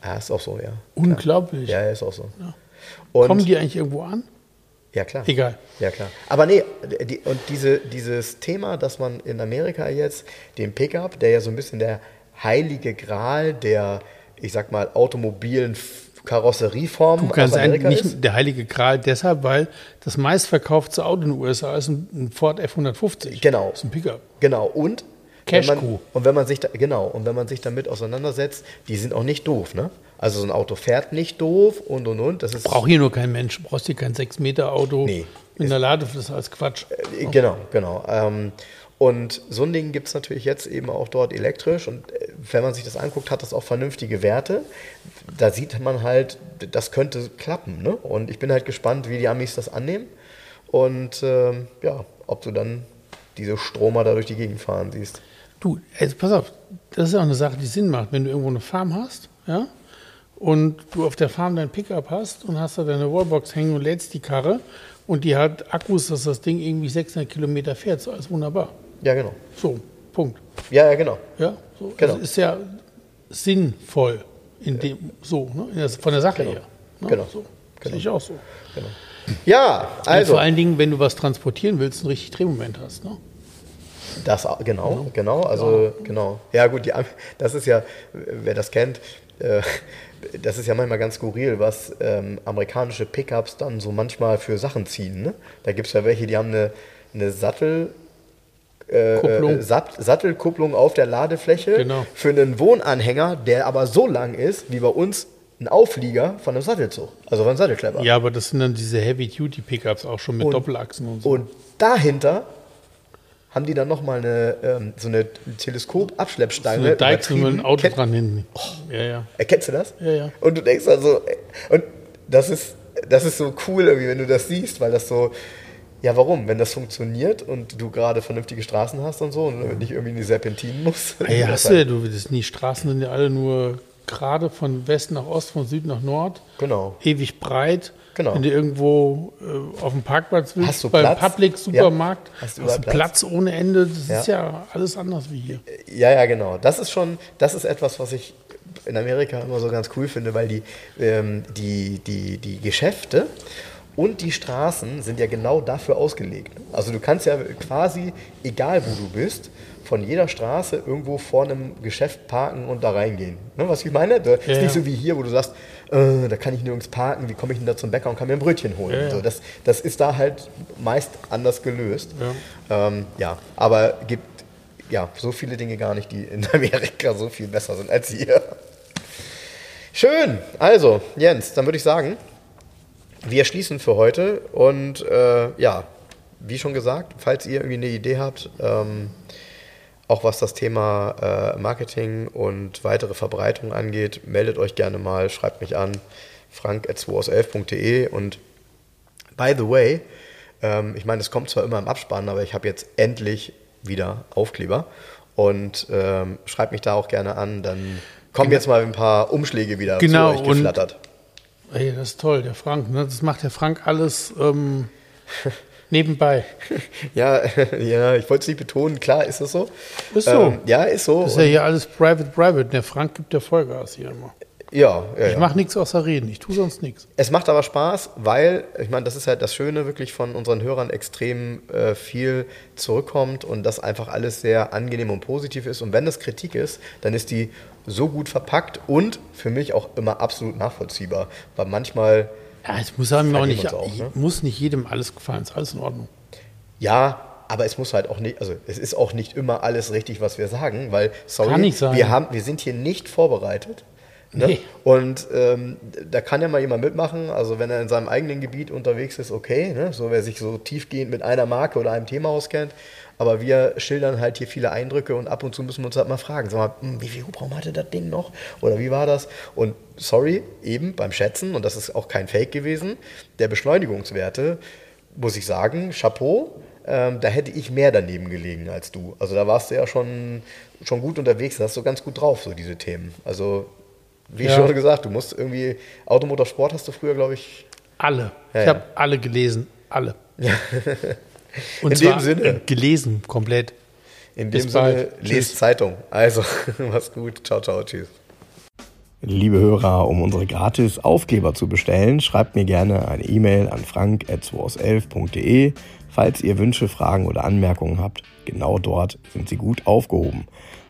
Speaker 1: ah, ist auch so, ja.
Speaker 2: Unglaublich.
Speaker 1: Ja, ist auch so. Und,
Speaker 2: Kommen die eigentlich irgendwo an?
Speaker 1: ja, klar.
Speaker 2: Egal.
Speaker 1: Ja, klar. Aber nee, die, und diese, dieses Thema, dass man in Amerika jetzt den Pickup, der ja so ein bisschen der heilige Gral der, ich sag mal, automobilen Karosserieform
Speaker 2: Du kannst eigentlich nicht
Speaker 1: ist.
Speaker 2: der heilige Gral deshalb, weil das meistverkaufte Auto in den USA ist ein, Ford F150.
Speaker 1: Genau.
Speaker 2: Das ist ein Pickup.
Speaker 1: Genau, und
Speaker 2: Cash
Speaker 1: wenn man, und wenn man sich da, genau, und wenn man sich damit auseinandersetzt, die sind auch nicht doof, ne? Also so ein Auto fährt nicht doof und und und. Das ist
Speaker 2: Braucht hier nur kein Mensch. Du brauchst hier kein 6-Meter-Auto
Speaker 1: Nee.
Speaker 2: in der Lade, das ist alles Quatsch.
Speaker 1: Äh, Genau, genau. Ähm, und so ein Ding gibt es natürlich jetzt eben auch dort elektrisch. Und äh, wenn man sich das anguckt, hat das auch vernünftige Werte. Da sieht man halt, das könnte klappen. Ne? Und ich bin halt gespannt, wie die Amis das annehmen. Und ähm, ja, ob du dann diese Stromer da durch die Gegend fahren siehst.
Speaker 2: Du, jetzt pass auf, das ist auch eine Sache, die Sinn macht. Wenn du irgendwo eine Farm hast, ja, und du auf der Farm dein Pickup hast und hast da deine Wallbox hängen und lädst die Karre und die hat Akkus, dass das Ding irgendwie 600 Kilometer fährt, so alles wunderbar.
Speaker 1: Ja, genau.
Speaker 2: So, Punkt.
Speaker 1: Ja, ja, genau.
Speaker 2: Ja, so.
Speaker 1: Genau.
Speaker 2: Das ist ja sinnvoll in dem, so, ne, der, von der Sache
Speaker 1: Genau.
Speaker 2: her. Ne?
Speaker 1: Genau.
Speaker 2: So.
Speaker 1: Genau.
Speaker 2: Sehe ich auch so.
Speaker 1: Ja,
Speaker 2: Und
Speaker 1: also.
Speaker 2: vor allen Dingen, wenn du was transportieren willst, einen richtig Drehmoment hast. Ne?
Speaker 1: Das au- genau, genau, also genau. Ja gut, die, das ist ja, wer das kennt, äh, das ist ja manchmal ganz skurril, was ähm, amerikanische Pickups dann so manchmal für Sachen ziehen. Ne? Da gibt es ja welche, die haben eine, eine Sattel. Äh, äh, Sat Sattelkupplung auf der Ladefläche
Speaker 2: Genau.
Speaker 1: für einen Wohnanhänger, der aber so lang ist, wie bei uns ein Auflieger von einem Sattelzug, also von einem Sattelklepper.
Speaker 2: Ja, aber das sind dann diese Heavy-Duty-Pickups auch schon mit
Speaker 1: Und-
Speaker 2: Doppelachsen und so.
Speaker 1: Und dahinter haben die dann nochmal eine, ähm, so eine Teleskop-Abschleppstange.
Speaker 2: so eine Deichsel mit einem Auto
Speaker 1: Kenn-
Speaker 2: dran hinten. Ja, ja.
Speaker 1: Erkennst du das?
Speaker 2: Ja, ja.
Speaker 1: Und du denkst also, ey, und das ist, das ist so cool irgendwie, wenn du das siehst, weil das so, ja warum? Wenn das funktioniert und du gerade vernünftige Straßen hast und so und nicht irgendwie in die Serpentinen musst.
Speaker 2: Hey, hast du ja, du, das, die Straßen sind ja alle nur gerade von West nach Ost, von Süd nach Nord.
Speaker 1: Genau.
Speaker 2: Ewig breit.
Speaker 1: Genau.
Speaker 2: Wenn du irgendwo äh, auf dem Parkplatz willst,
Speaker 1: Hast du
Speaker 2: beim
Speaker 1: Platz?
Speaker 2: Public-Supermarkt,
Speaker 1: Ja. Hast
Speaker 2: hast
Speaker 1: du
Speaker 2: du
Speaker 1: überall
Speaker 2: Platz? ohne Ende. Das
Speaker 1: Ja.
Speaker 2: ist ja alles anders wie hier.
Speaker 1: Ja, ja, genau. Das ist schon, das ist etwas, was ich in Amerika immer so ganz cool finde, weil die, ähm, die, die, die Geschäfte und die Straßen sind ja genau dafür ausgelegt. Also du kannst ja quasi, egal wo du bist, von jeder Straße irgendwo vor einem Geschäft parken und da reingehen. Ne, was ich meine? Das ist
Speaker 2: Ja,
Speaker 1: nicht
Speaker 2: ja.
Speaker 1: so wie hier, wo du sagst, äh, da kann ich nirgends parken, wie komme ich denn da zum Bäcker und kann mir ein Brötchen holen.
Speaker 2: Ja.
Speaker 1: So, das, das ist da halt meist anders gelöst. Ja, ähm, ja aber gibt ja so viele Dinge gar nicht, die in Amerika so viel besser sind als hier. Schön, also Jens, dann würde ich sagen, wir schließen für heute und äh, ja, wie schon gesagt, falls ihr irgendwie eine Idee habt, ähm, auch was das Thema äh, Marketing und weitere Verbreitung angeht, meldet euch gerne mal, schreibt mich an, frank.2aus11.de und by the way, ähm, ich meine, es kommt zwar immer im Abspann, aber ich habe jetzt endlich wieder Aufkleber und ähm, schreibt mich da auch gerne an, dann kommen jetzt mal ein paar Umschläge wieder
Speaker 2: Genau,
Speaker 1: zu euch
Speaker 2: und-
Speaker 1: geflattert.
Speaker 2: Ey, das ist toll, der Frank. Ne? Das macht der Frank alles ähm, nebenbei.
Speaker 1: Ja, ja, ich wollte es nicht betonen, klar ist es so.
Speaker 2: Ist so.
Speaker 1: Ähm, ja, ist so.
Speaker 2: Das ist ja hier alles private, private. Der Frank gibt ja Vollgas hier immer.
Speaker 1: Ja, ja,
Speaker 2: Ich mache nichts außer reden. Ich tue sonst nichts.
Speaker 1: Es macht aber Spaß, weil, ich meine, das ist halt das Schöne, wirklich von unseren Hörern extrem äh, viel zurückkommt und das einfach alles sehr angenehm und positiv ist. Und wenn es Kritik ist, dann ist die so gut verpackt und für mich auch immer absolut nachvollziehbar. Weil manchmal,
Speaker 2: Ja, es muss einem auch nicht,
Speaker 1: auch, ne?
Speaker 2: muss nicht jedem alles gefallen. Ist alles in Ordnung.
Speaker 1: ja, aber es muss halt auch nicht, also es ist auch nicht immer alles richtig, was wir sagen, weil, sorry,
Speaker 2: Kann nicht sein.
Speaker 1: Wir, haben, wir sind hier nicht vorbereitet. Ne?
Speaker 2: Nee.
Speaker 1: Und ähm, da kann ja mal jemand mitmachen. Also wenn er in seinem eigenen Gebiet unterwegs ist, okay. Ne? So wer sich so tiefgehend mit einer Marke oder einem Thema auskennt. Aber wir schildern halt hier viele Eindrücke und ab und zu müssen wir uns halt mal fragen, sag mal, hm, wie viel Hubraum hatte das Ding noch? Oder wie war das? Und sorry, eben beim Schätzen, und das ist auch kein Fake gewesen, der Beschleunigungswerte, muss ich sagen, Chapeau, ähm, da hätte ich mehr daneben gelegen als du. Also da warst du ja schon, schon gut unterwegs, da hast du ganz gut drauf, so diese Themen. Also wie
Speaker 2: Ja.
Speaker 1: schon gesagt, du musst irgendwie, Automotorsport hast du früher, glaube ich,
Speaker 2: Alle.
Speaker 1: Ja,
Speaker 2: ich
Speaker 1: ja.
Speaker 2: habe alle gelesen. Alle. Und
Speaker 1: In dem Sinne.
Speaker 2: gelesen, komplett.
Speaker 1: In
Speaker 2: Bis
Speaker 1: dem Sinne,
Speaker 2: bald.
Speaker 1: lest
Speaker 2: Tschüss.
Speaker 1: Zeitung. Also, mach's gut. Ciao, ciao, tschüss. Liebe Hörer, um unsere gratis Aufkleber zu bestellen, schreibt mir gerne eine E-Mail an frank.2aus11.de. Falls ihr Wünsche, Fragen oder Anmerkungen habt, genau dort sind sie gut aufgehoben.